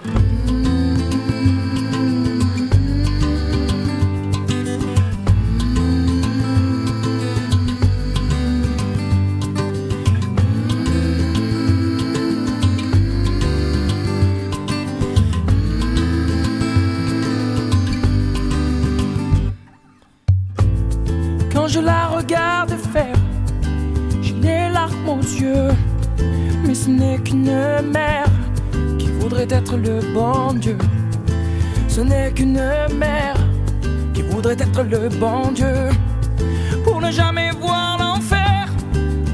Mère qui voudrait être le bon Dieu. Ce n'est qu'une mère qui voudrait être le bon Dieu. Pour ne jamais voir l'enfer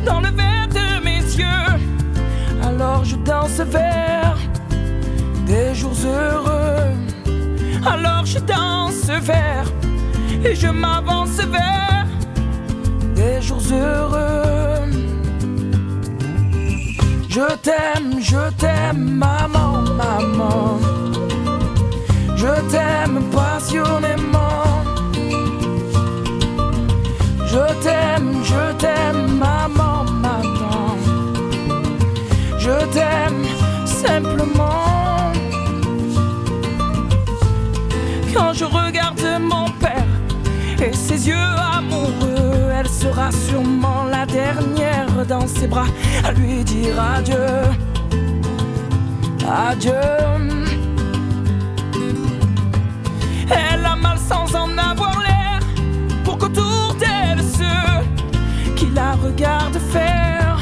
dans le verre de mes yeux. Alors je danse vers des jours heureux. Alors je danse vers et je m'avance vers des jours heureux. Je t'aime, je t'aime, maman, maman. Je t'aime passionnément. Je t'aime, je t'aime, maman, maman. Je t'aime simplement. Quand je regarde mon père et ses yeux amoureux, elle sera sûrement la dernière dans ses bras à lui dire adieu. Adieu. Elle a mal sans en avoir l'air pour qu'autour d'elle ceux qui la regardent faire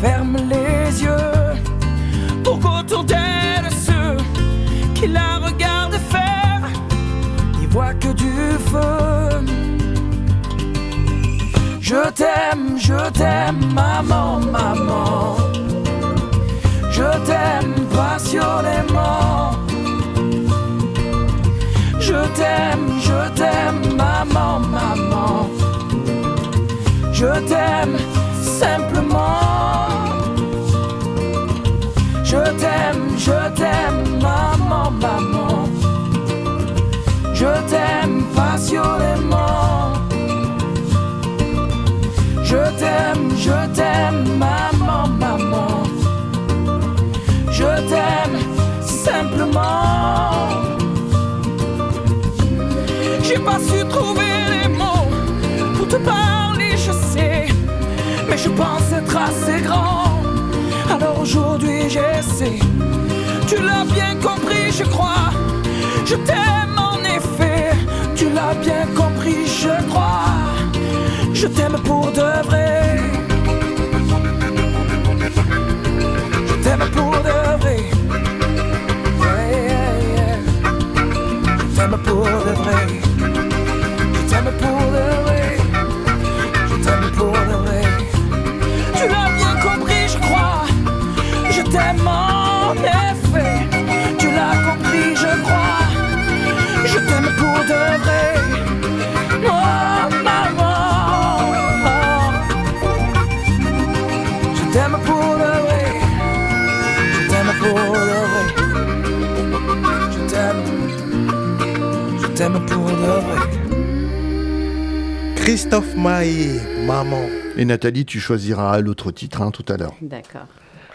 ferment les yeux. Pour qu'autour d'elle ceux qui la regardent faire n'y voient que du feu. Je t'aime, je t'aime, maman, maman. Je t'aime passionnément. Je t'aime, je t'aime, maman, maman. Je t'aime simplement. Je t'aime, je t'aime, maman, maman. Je t'aime passionnément. Je t'aime, maman, maman. Je t'aime simplement. J'ai pas su trouver les mots pour te parler, je sais. Mais je pense être assez grand. Alors aujourd'hui j'essaie. Tu l'as bien compris, je crois. Je t'aime Maman. Et Nathalie, tu choisiras l'autre titre hein, tout à l'heure. D'accord.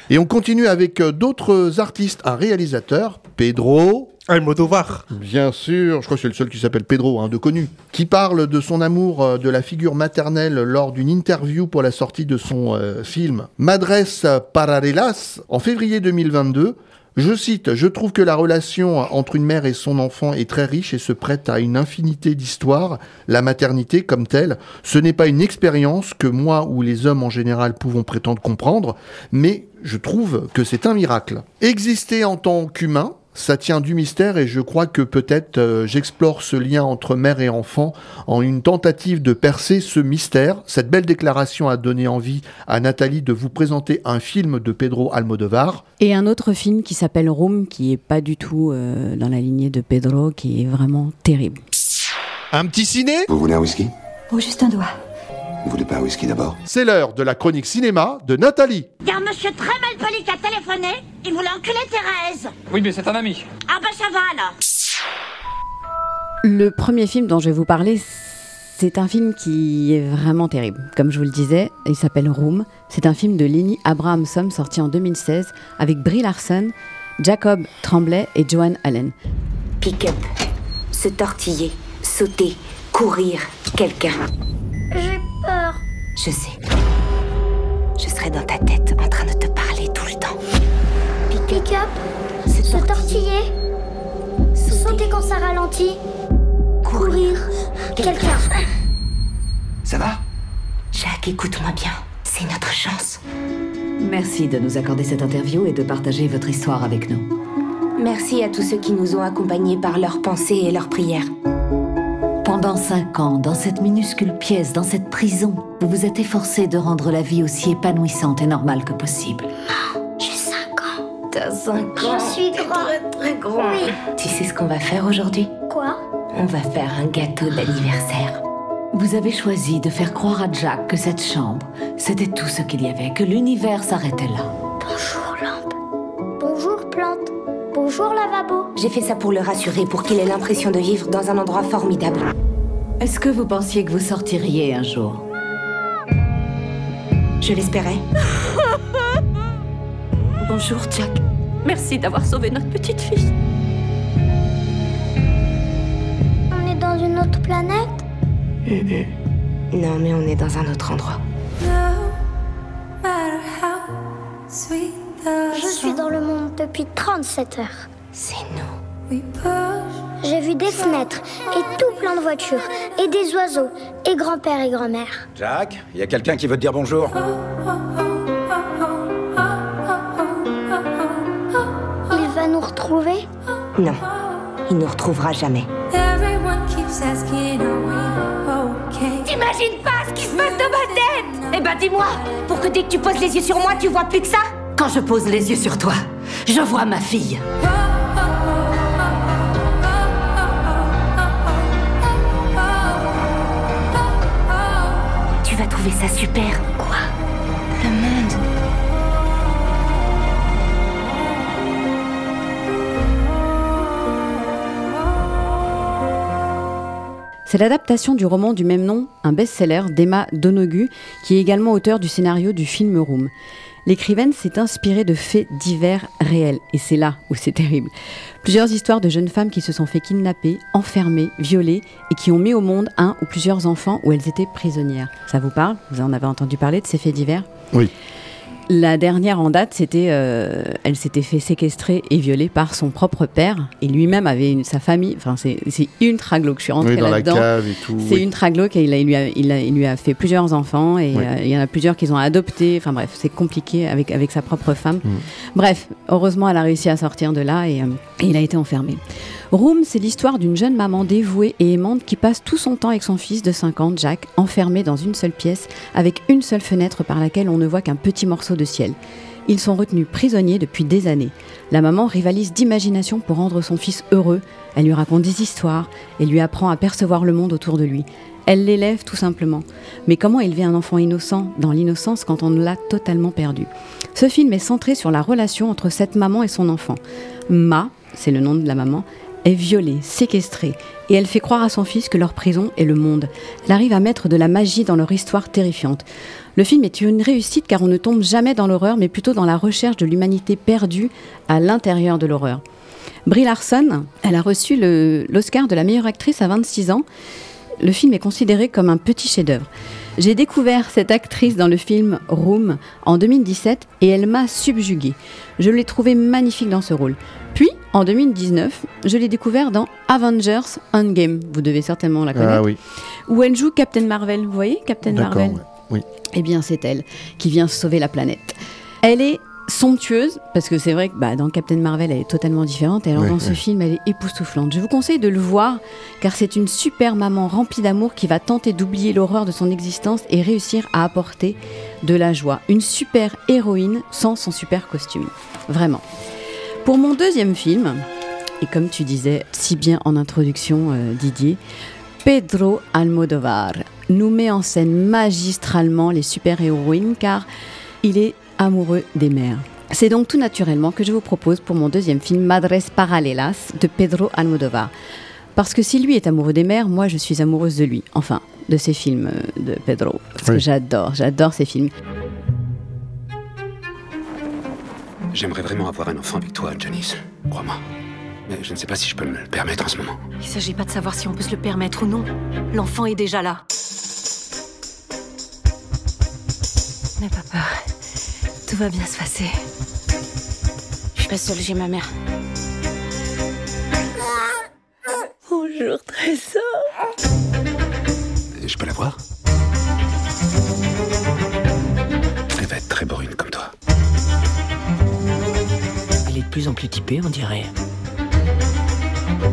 Et on continue avec euh, d'autres artistes, un réalisateur, Pedro. Almodovar. Bien sûr, je crois que c'est le seul qui s'appelle Pedro, hein, de connu, qui parle de son amour euh, de la figure maternelle lors d'une interview pour la sortie de son euh, film Madres Paralelas en février 2022. Je cite, Je trouve que la relation entre une mère et son enfant est très riche et se prête à une infinité d'histoires. La maternité, comme telle, ce n'est pas une expérience que moi ou les hommes en général pouvons prétendre comprendre, mais je trouve que c'est un miracle. Exister en tant qu'humain, ça tient du mystère et je crois que peut-être euh, j'explore ce lien entre mère et enfant en une tentative de percer ce mystère. Cette belle déclaration a donné envie à Nathalie de vous présenter un film de Pedro Almodovar. Et un autre film qui s'appelle Room, qui est pas du tout euh, dans la lignée de Pedro, qui est vraiment terrible. Un petit ciné? Vous voulez un whisky? Oh, juste un doigt. Vous voulez pas un whisky d'abord? C'est l'heure de la chronique cinéma de Nathalie. Il y a un monsieur très mal poli qui a téléphoné. Il voulait enculer Thérèse. Oui, mais c'est un ami. Ah bah ça va alors. Le premier film dont je vais vous parler, c'est un film qui est vraiment terrible. Comme je vous le disais, il s'appelle Room. C'est un film de Lini Abrahamson sorti en 2016 avec Brie Larson, Jacob Tremblay et Joan Allen. Pick-up. Se tortiller. Sauter. Courir. Quelqu'un. Je sais. Je serai dans ta tête en train de te parler tout le temps. Pick-up, se tortiller, sauter quand ça ralentit, courir, quelqu'un. Ça va? Jacques, écoute-moi bien. C'est notre chance. Merci de nous accorder cette interview et de partager votre histoire avec nous. Merci à tous ceux qui nous ont accompagnés par leurs pensées et leurs prières. Pendant cinq ans, dans cette minuscule pièce, dans cette prison, vous vous êtes efforcé de rendre la vie aussi épanouissante et normale que possible. J'ai 5 ans. T'as 5 ans. Je suis grand. Très très grand. Oui. Tu sais ce qu'on va faire aujourd'hui? Quoi? On va faire un gâteau d'anniversaire. Vous avez choisi de faire croire à Jack que cette chambre, c'était tout ce qu'il y avait, que l'univers s'arrêtait là. Bonjour. Bonjour, lavabo. J'ai fait ça pour le rassurer, pour qu'il ait l'impression de vivre dans un endroit formidable. Est-ce que vous pensiez que vous sortiriez un jour? Je l'espérais. [laughs] Bonjour, Jack. Merci d'avoir sauvé notre petite fille. On est dans une autre planète? Non, mais on est dans un autre endroit. Je suis dans le monde depuis 37 heures. C'est nous. J'ai vu des fenêtres et tout plein de voitures et des oiseaux et grand-père et grand-mère. Jack, il y a quelqu'un qui veut te dire bonjour. Il va nous retrouver? Non, il nous retrouvera jamais. T'imagines pas ce qui se passe dans ma tête? Eh ben dis-moi, pour que dès que tu poses les yeux sur moi, tu vois plus que ça? Quand je pose les yeux sur toi, je vois ma fille. Tu vas trouver ça super. Quoi? Le monde. C'est l'adaptation du roman du même nom, un best-seller d'Emma Donoghue, qui est également auteur du scénario du film Room. L'écrivaine s'est inspirée de faits divers réels, et c'est là où c'est terrible. Plusieurs histoires de jeunes femmes qui se sont fait kidnapper, enfermer, violer, et qui ont mis au monde un ou plusieurs enfants où elles étaient prisonnières. Ça vous parle? Vous en avez entendu parler de ces faits divers? Oui. La dernière en date, c'était, euh, elle s'était fait séquestrer et violer par son propre père, et lui-même avait une, sa famille. Enfin, c'est, c'est ultra glauque. Je suis rentrée Oui, là-dedans. cave et tout, C'est oui. ultra glauque et il, a- il lui a, il, a- il lui a fait plusieurs enfants et Oui. euh, il y en a plusieurs qu'ils ont adoptés. Enfin bref, c'est compliqué avec avec sa propre femme. Mm. Bref, heureusement, elle a réussi à sortir de là et, euh, et il a été enfermé. Room, c'est l'histoire d'une jeune maman dévouée et aimante qui passe tout son temps avec son fils de 5 ans, Jack, enfermé dans une seule pièce, avec une seule fenêtre par laquelle on ne voit qu'un petit morceau de ciel. Ils sont retenus prisonniers depuis des années. La maman rivalise d'imagination pour rendre son fils heureux. Elle lui raconte des histoires et lui apprend à percevoir le monde autour de lui. Elle l'élève tout simplement. Mais comment élever un enfant innocent dans l'innocence quand on l'a totalement perdu? Ce film est centré sur la relation entre cette maman et son enfant. Ma, c'est le nom de la maman, est violée, séquestrée, et elle fait croire à son fils que leur prison est le monde. Elle arrive à mettre de la magie dans leur histoire terrifiante. Le film est une réussite car on ne tombe jamais dans l'horreur, mais plutôt dans la recherche de l'humanité perdue à l'intérieur de l'horreur. Brie Larson, elle a reçu l'Oscar de la meilleure actrice à 26 ans. Le film est considéré comme un petit chef-d'œuvre. J'ai découvert cette actrice dans le film Room en 2017 et elle m'a subjuguée. Je l'ai trouvée magnifique dans ce rôle. Puis, en 2019, je l'ai découvert dans Avengers Endgame. Vous devez certainement la connaître. Ah oui. Où elle joue Captain Marvel. Vous voyez Captain Marvel ouais. Oui. eh bien, c'est elle qui vient sauver la planète. Elle est somptueuse, parce que c'est vrai que bah, dans Captain Marvel, elle est totalement différente, et alors Ouais, dans ce ouais. film, elle est époustouflante. Je vous conseille de le voir, car c'est une super maman remplie d'amour qui va tenter d'oublier l'horreur de son existence et réussir à apporter de la joie. Une super héroïne sans son super costume. Vraiment. Pour mon deuxième film, et comme tu disais si bien en introduction, euh, Didier, Pedro Almodovar nous met en scène magistralement les super-héroïnes car il est amoureux des mères. C'est donc tout naturellement que je vous propose pour mon deuxième film Madres Paralelas de Pedro Almodovar. Parce que si lui est amoureux des mères, moi je suis amoureuse de lui. Enfin, de ces films euh, de Pedro. Parce que j'adore, j'adore ces films. J'aimerais vraiment avoir un enfant avec toi, Janice. Crois-moi. Mais je ne sais pas si je peux me le permettre en ce moment. Il s'agit pas de savoir si on peut se le permettre ou non. L'enfant est déjà là. N'aie pas peur. Tout va bien se passer. Je suis pas seule, j'ai ma mère. Bonjour, Trésor. On dirait.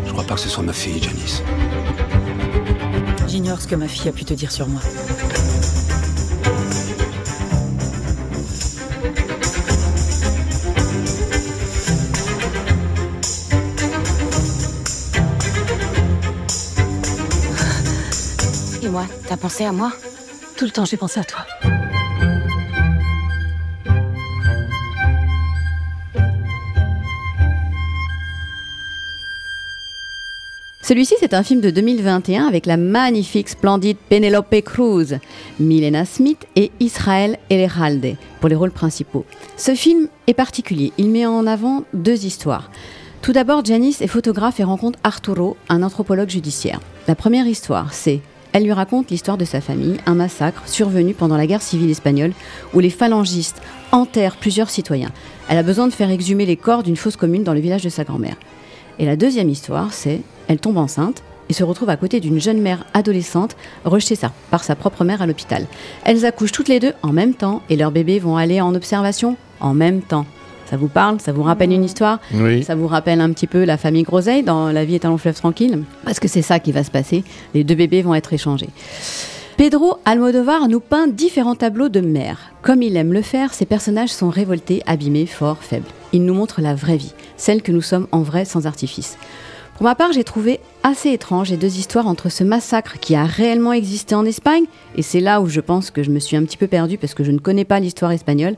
Je crois pas que ce soit ma fille, Janice. J'ignore ce que ma fille a pu te dire sur moi. Et moi, t'as pensé à moi? Tout le temps, j'ai pensé à toi. Celui-ci, c'est un film de 2021 avec la magnifique, splendide Penelope Cruz, Milena Smith et Israël Elejalde pour les rôles principaux. Ce film est particulier. Il met en avant deux histoires. Tout d'abord, Janice est photographe et rencontre Arturo, un anthropologue judiciaire. La première histoire, c'est elle lui raconte l'histoire de sa famille, un massacre survenu pendant la guerre civile espagnole où les phalangistes enterrent plusieurs citoyens. Elle a besoin de faire exhumer les corps d'une fosse commune dans le village de sa grand-mère. Et la deuxième histoire, c'est elle tombe enceinte et se retrouve à côté d'une jeune mère adolescente rejetée par sa propre mère à l'hôpital. Elles accouchent toutes les deux en même temps et leurs bébés vont aller en observation en même temps. Ça vous parle? Ça vous rappelle une histoire? Oui. Ça vous rappelle un petit peu la famille Groseille dans La vie est un long fleuve tranquille? Parce que c'est ça qui va se passer. Les deux bébés vont être échangés. Pedro Almodovar nous peint différents tableaux de mères. Comme il aime le faire, ses personnages sont révoltés, abîmés, forts, faibles. Il nous montre la vraie vie, celle que nous sommes en vrai sans artifice. Pour ma part, j'ai trouvé assez étrange les deux histoires entre ce massacre qui a réellement existé en Espagne, et c'est là où je pense que je me suis un petit peu perdue parce que je ne connais pas l'histoire espagnole,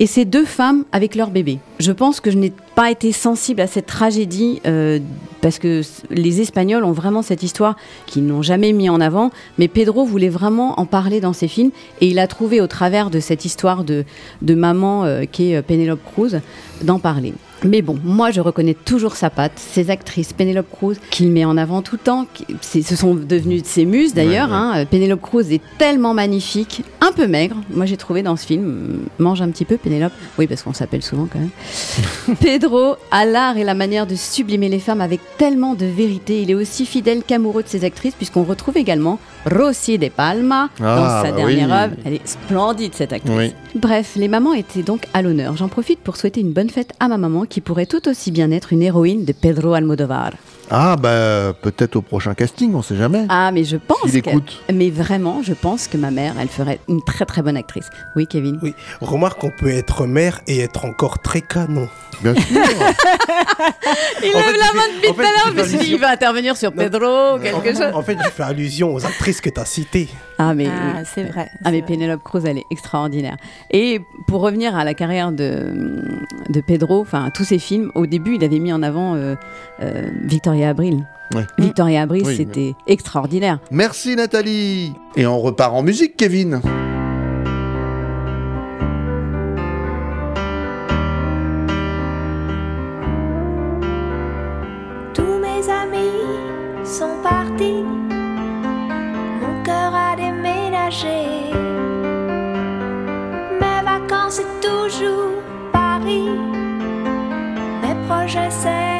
et ces deux femmes avec leur bébé. Je pense que je n'ai pas été sensible à cette tragédie euh, parce que les Espagnols ont vraiment cette histoire qu'ils n'ont jamais mis en avant, mais Pedro voulait vraiment en parler dans ses films et il a trouvé au travers de cette histoire de, maman euh, qui est euh, Penelope Cruz d'en parler. Mais bon, moi je reconnais toujours sa patte, ses actrices, Penelope Cruz, qu'il met en avant tout le temps. qui- Ce sont devenues ses muses d'ailleurs. Ouais, ouais. hein. Penelope Cruz est tellement magnifique, un peu maigre. Moi j'ai trouvé dans ce film, mange un petit peu Penelope. Oui, parce qu'on s'appelle souvent quand même. [laughs] Pedro a l'art et la manière de sublimer les femmes avec tellement de vérité. Il est aussi fidèle qu'amoureux de ses actrices, puisqu'on retrouve également Rosy de Palma Ah, dans sa bah dernière oui. œuvre. Elle est splendide cette actrice. Oui. Bref, les mamans étaient donc à l'honneur. J'en profite pour souhaiter une bonne fête à ma maman qui pourrait tout aussi bien être une héroïne de Pedro Almodovar. Ah, bah, peut-être au prochain casting, on sait jamais. Ah, mais je pense S'il que... écoute. Mais vraiment, je pense que ma mère, elle ferait une très très bonne actrice. Oui, Kevin Oui, remarque qu'on peut être mère et être encore très canon. Bien sûr. [laughs] Il En lève fait, la main depuis tout à l'heure, je allusion- il va intervenir sur Pedro, quelque En- chose. En fait, je fais allusion aux actrices que tu as citées. Ah mais Ah, oui. c'est vrai, Ah mais Penelope Cruz elle est extraordinaire. Et pour revenir à la carrière de, de Pedro, enfin tous ses films, au début il avait mis en avant euh, euh, Victoria Abril. Ouais. Victoria Abril Oui, c'était extraordinaire. Merci Nathalie. Et on repart en musique, Kevin. Tous mes amis sont partis, mon cœur a déménagé. Mes vacances c'est toujours Paris, mes projets c'est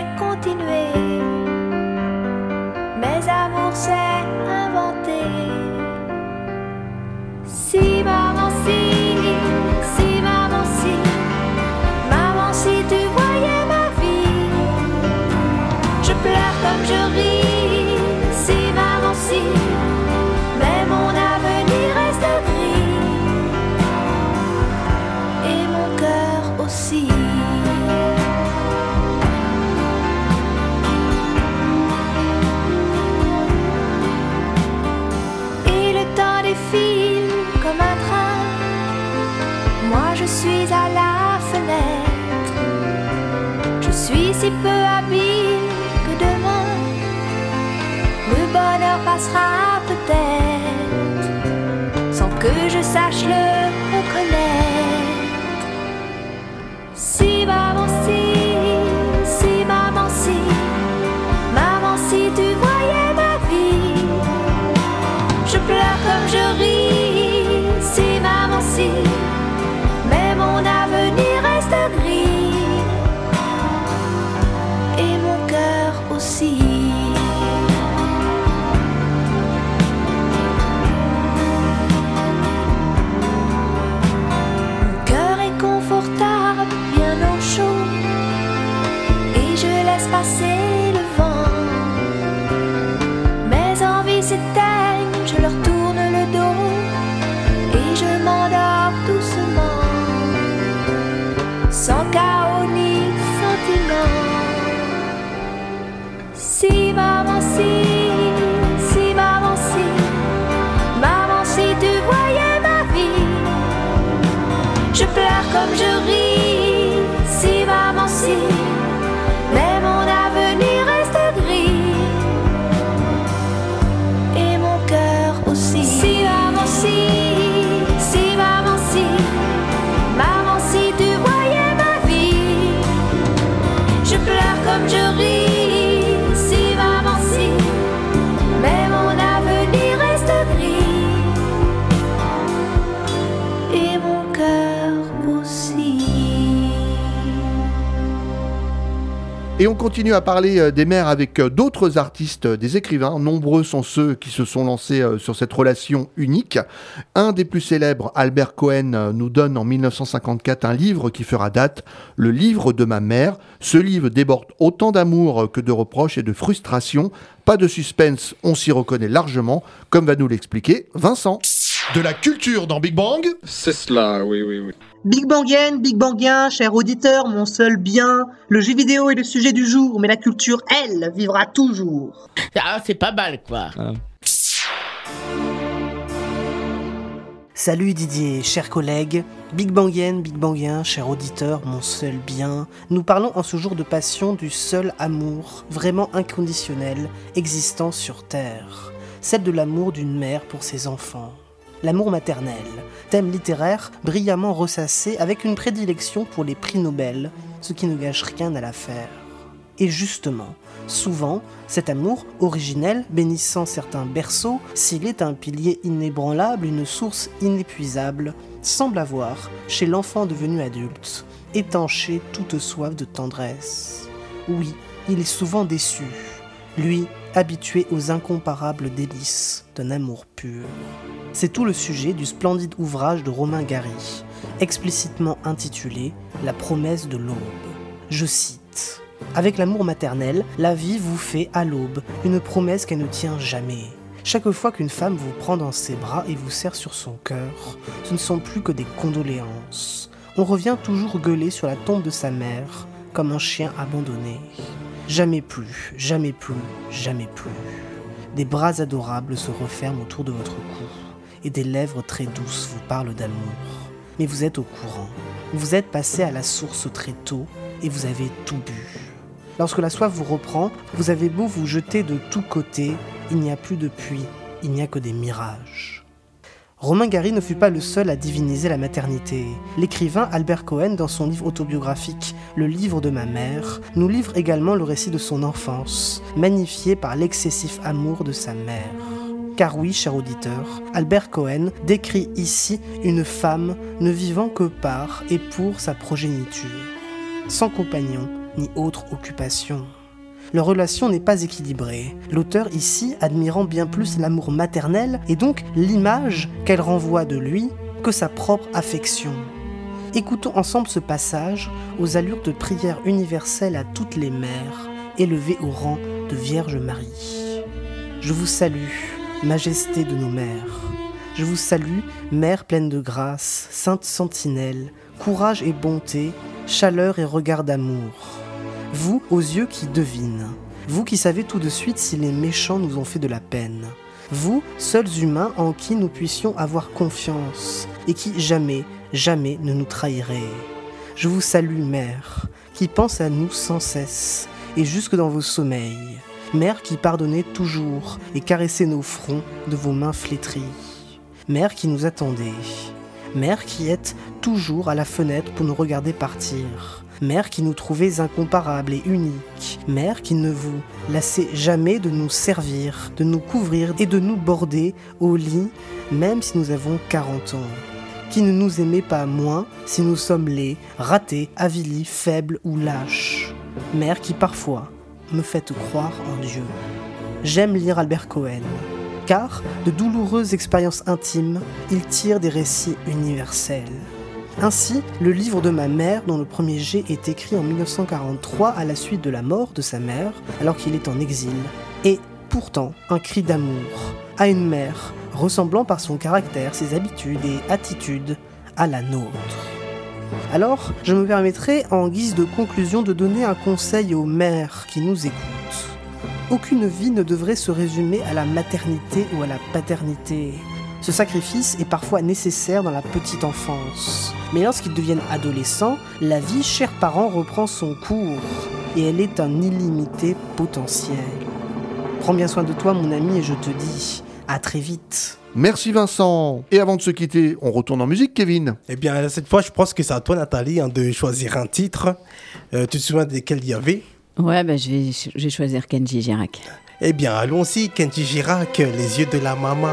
amours bonheur Si Et on continue à parler euh, des mères avec euh, d'autres artistes, euh, des écrivains. Nombreux sont ceux qui se sont lancés sur cette relation unique. Un des plus célèbres, Albert Cohen, nous donne en 1954 un livre qui fera date, le livre de ma mère. Ce livre déborde autant d'amour que de reproches et de frustration. Pas de suspense, on s'y reconnaît largement, comme va nous l'expliquer Vincent. De la culture dans Big Bang C'est cela, oui, oui, oui. Big Bangien, Big Bangien, cher auditeur, mon seul bien. Le jeu vidéo est le sujet du jour, mais la culture, elle, vivra toujours. Ah, c'est pas mal, quoi. Salut Didier, chers collègues. Big Bangien, Big Bangien, cher auditeur, mon seul bien. Nous parlons en ce jour de passion du seul amour, vraiment inconditionnel, existant sur Terre. Celle de l'amour d'une mère pour ses enfants. L'amour maternel, thème littéraire brillamment ressassé avec une prédilection pour les prix Nobel, ce qui ne gâche rien à l'affaire. Et justement, souvent, cet amour originel, bénissant certains berceaux, s'il est un pilier inébranlable, une source inépuisable, semble avoir, chez l'enfant devenu adulte, étanché toute soif de tendresse. Oui, il est souvent déçu, lui, habitué aux incomparables délices d'un amour pur. C'est tout le sujet du splendide ouvrage de Romain Gary, explicitement intitulé La promesse de l'aube. Je cite Avec l'amour maternel, la vie vous fait à l'aube une promesse qu'elle ne tient jamais. Chaque fois qu'une femme vous prend dans ses bras et vous serre sur son cœur, ce ne sont plus que des condoléances. On revient toujours gueuler sur la tombe de sa mère, comme un chien abandonné. Jamais plus, jamais plus, jamais plus. Des bras adorables se referment autour de votre cou, et des lèvres très douces vous parlent d'amour. Mais vous êtes au courant. Vous êtes passé à la source très tôt, et vous avez tout bu. Lorsque la soif vous reprend, vous avez beau vous jeter de tous côtés, il n'y a plus de puits, il n'y a que des mirages. Romain Gary ne fut pas le seul à diviniser la maternité. L'écrivain Albert Cohen, dans son livre autobiographique Le livre de ma mère, nous livre également le récit de son enfance, magnifié par l'excessif amour de sa mère. Car oui, cher auditeur, Albert Cohen décrit ici une femme ne vivant que par et pour sa progéniture, sans compagnon ni autre occupation. Leur relation n'est pas équilibrée. L'auteur ici admirant bien plus l'amour maternel et donc l'image qu'elle renvoie de lui que sa propre affection. Écoutons ensemble ce passage aux allures de prière universelle à toutes les mères, élevées au rang de Vierge Marie. Je vous salue, majesté de nos mères. Je vous salue, Mère pleine de grâce, sainte sentinelle, courage et bonté, chaleur et regard d'amour. Vous, aux yeux qui devinent. Vous qui savez tout de suite si les méchants nous ont fait de la peine. Vous, seuls humains en qui nous puissions avoir confiance et qui jamais, jamais ne nous trahirez. Je vous salue, Mère, qui pense à nous sans cesse et jusque dans vos sommeils. Mère qui pardonnait toujours et caressait nos fronts de vos mains flétries. Mère qui nous attendait. Mère qui êtes toujours à la fenêtre pour nous regarder partir. Mère qui nous trouvait incomparables et uniques. Mère qui ne vous lassait jamais de nous servir, de nous couvrir et de nous border au lit, même si nous avons 40 ans. Qui ne nous aimait pas moins si nous sommes laids, ratés, avilis, faibles ou lâches. Mère qui parfois me fait croire en Dieu. J'aime lire Albert Cohen, car de douloureuses expériences intimes, il tire des récits universels. Ainsi, le livre de ma mère, dont le premier jet est écrit en 1943 à la suite de la mort de sa mère, alors qu'il est en exil, est pourtant un cri d'amour à une mère ressemblant par son caractère, ses habitudes et attitudes à la nôtre. Alors, je me permettrai en guise de conclusion de donner un conseil aux mères qui nous écoutent. Aucune vie ne devrait se résumer à la maternité ou à la paternité. Ce sacrifice est parfois nécessaire dans la petite enfance. Mais lorsqu'ils deviennent adolescents, la vie, cher parent, reprend son cours et elle est un illimité potentiel. Prends bien soin de toi, mon ami, et je te dis à très vite. Merci Vincent. Et avant de se quitter, on retourne en musique, Kevin. Eh bien, cette fois, je pense que c'est à toi, Nathalie, hein, de choisir un titre. Euh, tu te souviens desquels il y avait? Ouais, bah, je, vais, je vais choisir Kenji Girac. Eh bien, allons-y, Kenji Girac, Les yeux de la maman.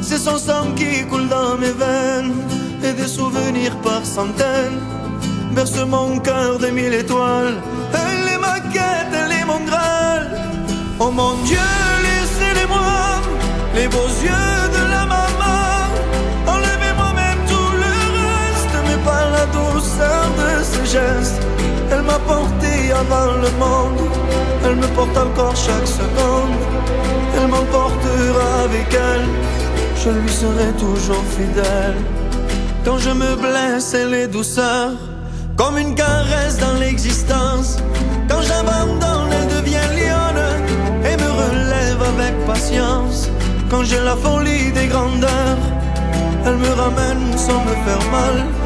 C'est son sang qui coule dans mes veines et des souvenirs par centaines. Berce mon cœur de mille étoiles. Elle est ma quête, elle est mon graal. Oh mon Dieu, laissez-les-moi, les beaux yeux de la maman. Enlevez-moi même tout le reste, mais pas la douceur de ses gestes. M'a avant le monde, elle me porte encore chaque seconde. Elle m'emportera avec elle, je lui serai toujours fidèle. Quand je me blesse, elle est douceur, comme une caresse dans l'existence. Quand j'abandonne, elle devient lionne et me relève avec patience. Quand j'ai la folie des grandeurs, elle me ramène sans me faire mal.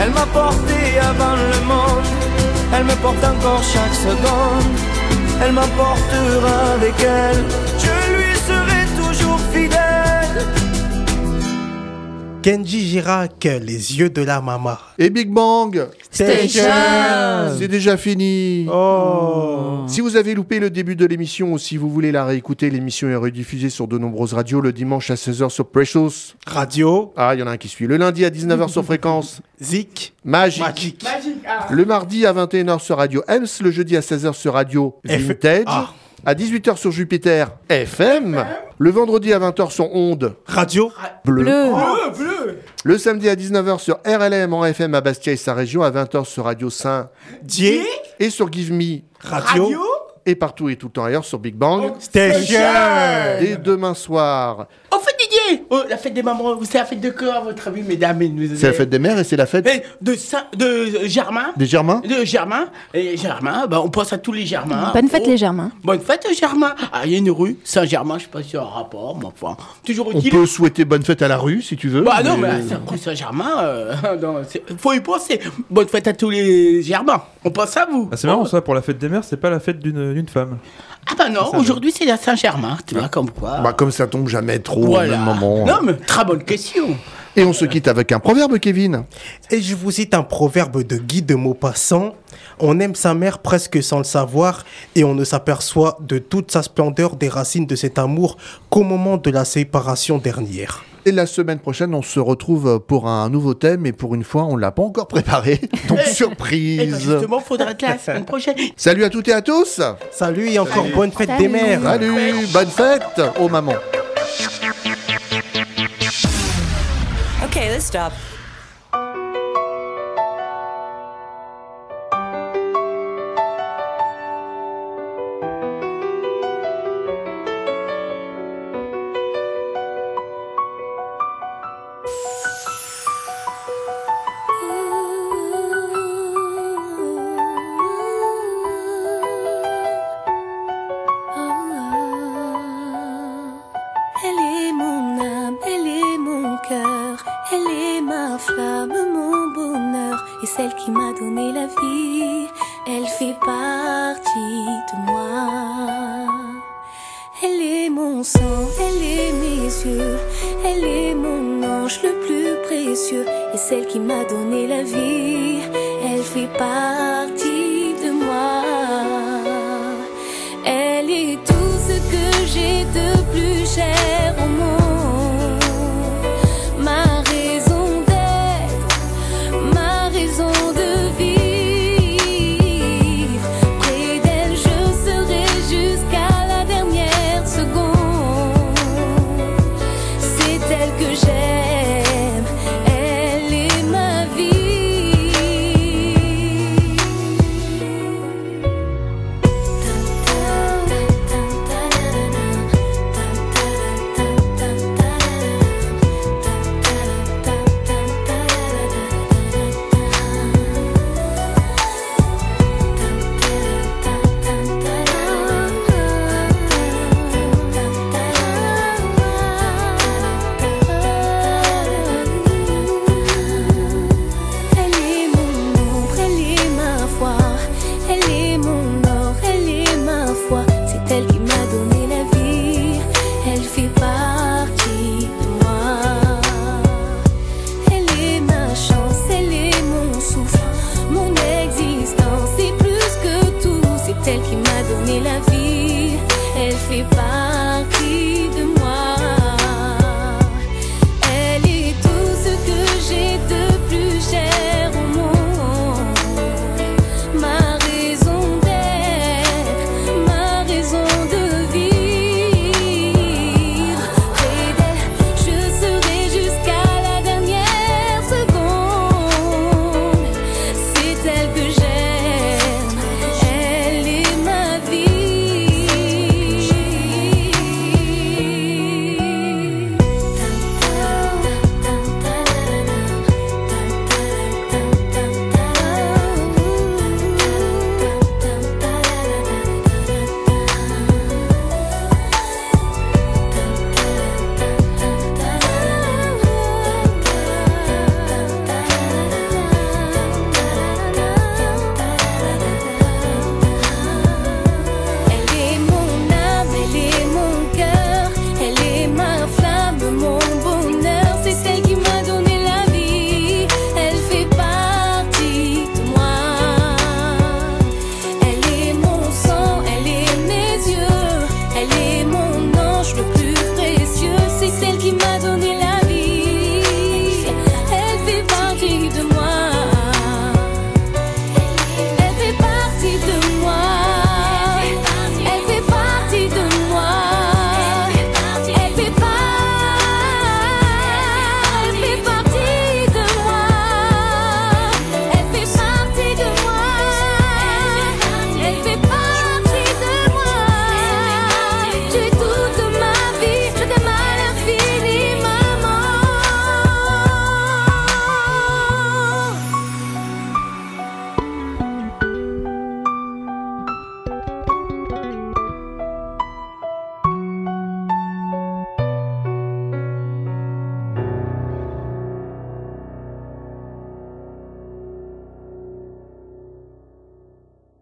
Elle m'a porté avant le monde, elle me porte encore chaque seconde. Elle m'emportera avec elle, je lui serai toujours fidèle. Kenji Girac, Les yeux de la maman. Et Big Bang Station. C'est déjà fini Oh. Si vous avez loupé le début de l'émission ou si vous voulez la réécouter, l'émission est rediffusée sur de nombreuses radios le dimanche à 16h sur Precious. Radio. Ah, il y en a un qui suit. Le lundi à 19h sur Fréquence. Zik. Magique. Magique. Le mardi à 21h sur Radio Ems. Le jeudi à 16h sur Radio F- Vintage. Ah. À 18h sur Jupiter FM. Le vendredi à 20h sur Onde. Radio. Bleu. Bleu. bleu Le samedi à 19h sur RLM en FM à Bastia et sa région, à 20h sur Radio Saint Dieu. et sur Give Me Radio. et partout et tout le temps ailleurs sur Big Bang. Station. Et demain soir, fait Oh, La fête des mamans, c'est la fête de quoi, à votre avis, mesdames et mesdemoiselles C'est la fête des mères et c'est la fête Eh, de, Saint, de Germain. des Germains De Germain. Et Germain, bah, on pense à tous les Germains. Bonne fête Oh, les Germains. Bonne fête, Germain. Ah, il y a une rue, Saint-Germain, je sais pas si y a un rapport, mais enfin, toujours On utile. peut souhaiter bonne fête à la rue si tu veux. Bah non, mais c'est rue Saint-Germain, euh, [laughs] c'est- faut y penser. Bonne fête à tous les Germains. On pense à vous. Ah, c'est marrant ça, pour la fête des mères, c'est pas la fête d'une femme. Ah bah non, aujourd'hui c'est la Saint-Germain, tu vois, comme quoi. Bah, comme ça tombe jamais trop Voilà. au même moment. Non, mais très bonne question. Et on se quitte avec un proverbe, Kevin. Et je vous cite un proverbe de Guy de Maupassant. On aime sa mère presque sans le savoir et on ne s'aperçoit de toute sa splendeur des racines de cet amour qu'au moment de la séparation dernière. Et la semaine prochaine, on se retrouve pour un nouveau thème et pour une fois, on l'a pas encore préparé. [laughs] Donc Eh ben, surprise. justement, faudra être la semaine prochaine. Salut à toutes et à tous. Salut et encore bonne fête des mères. Salut, bonne fête aux mamans. Okay, let's stop. Elle est mes yeux, elle est mon ange le plus précieux, et celle qui m'a donné la vie, elle fait partie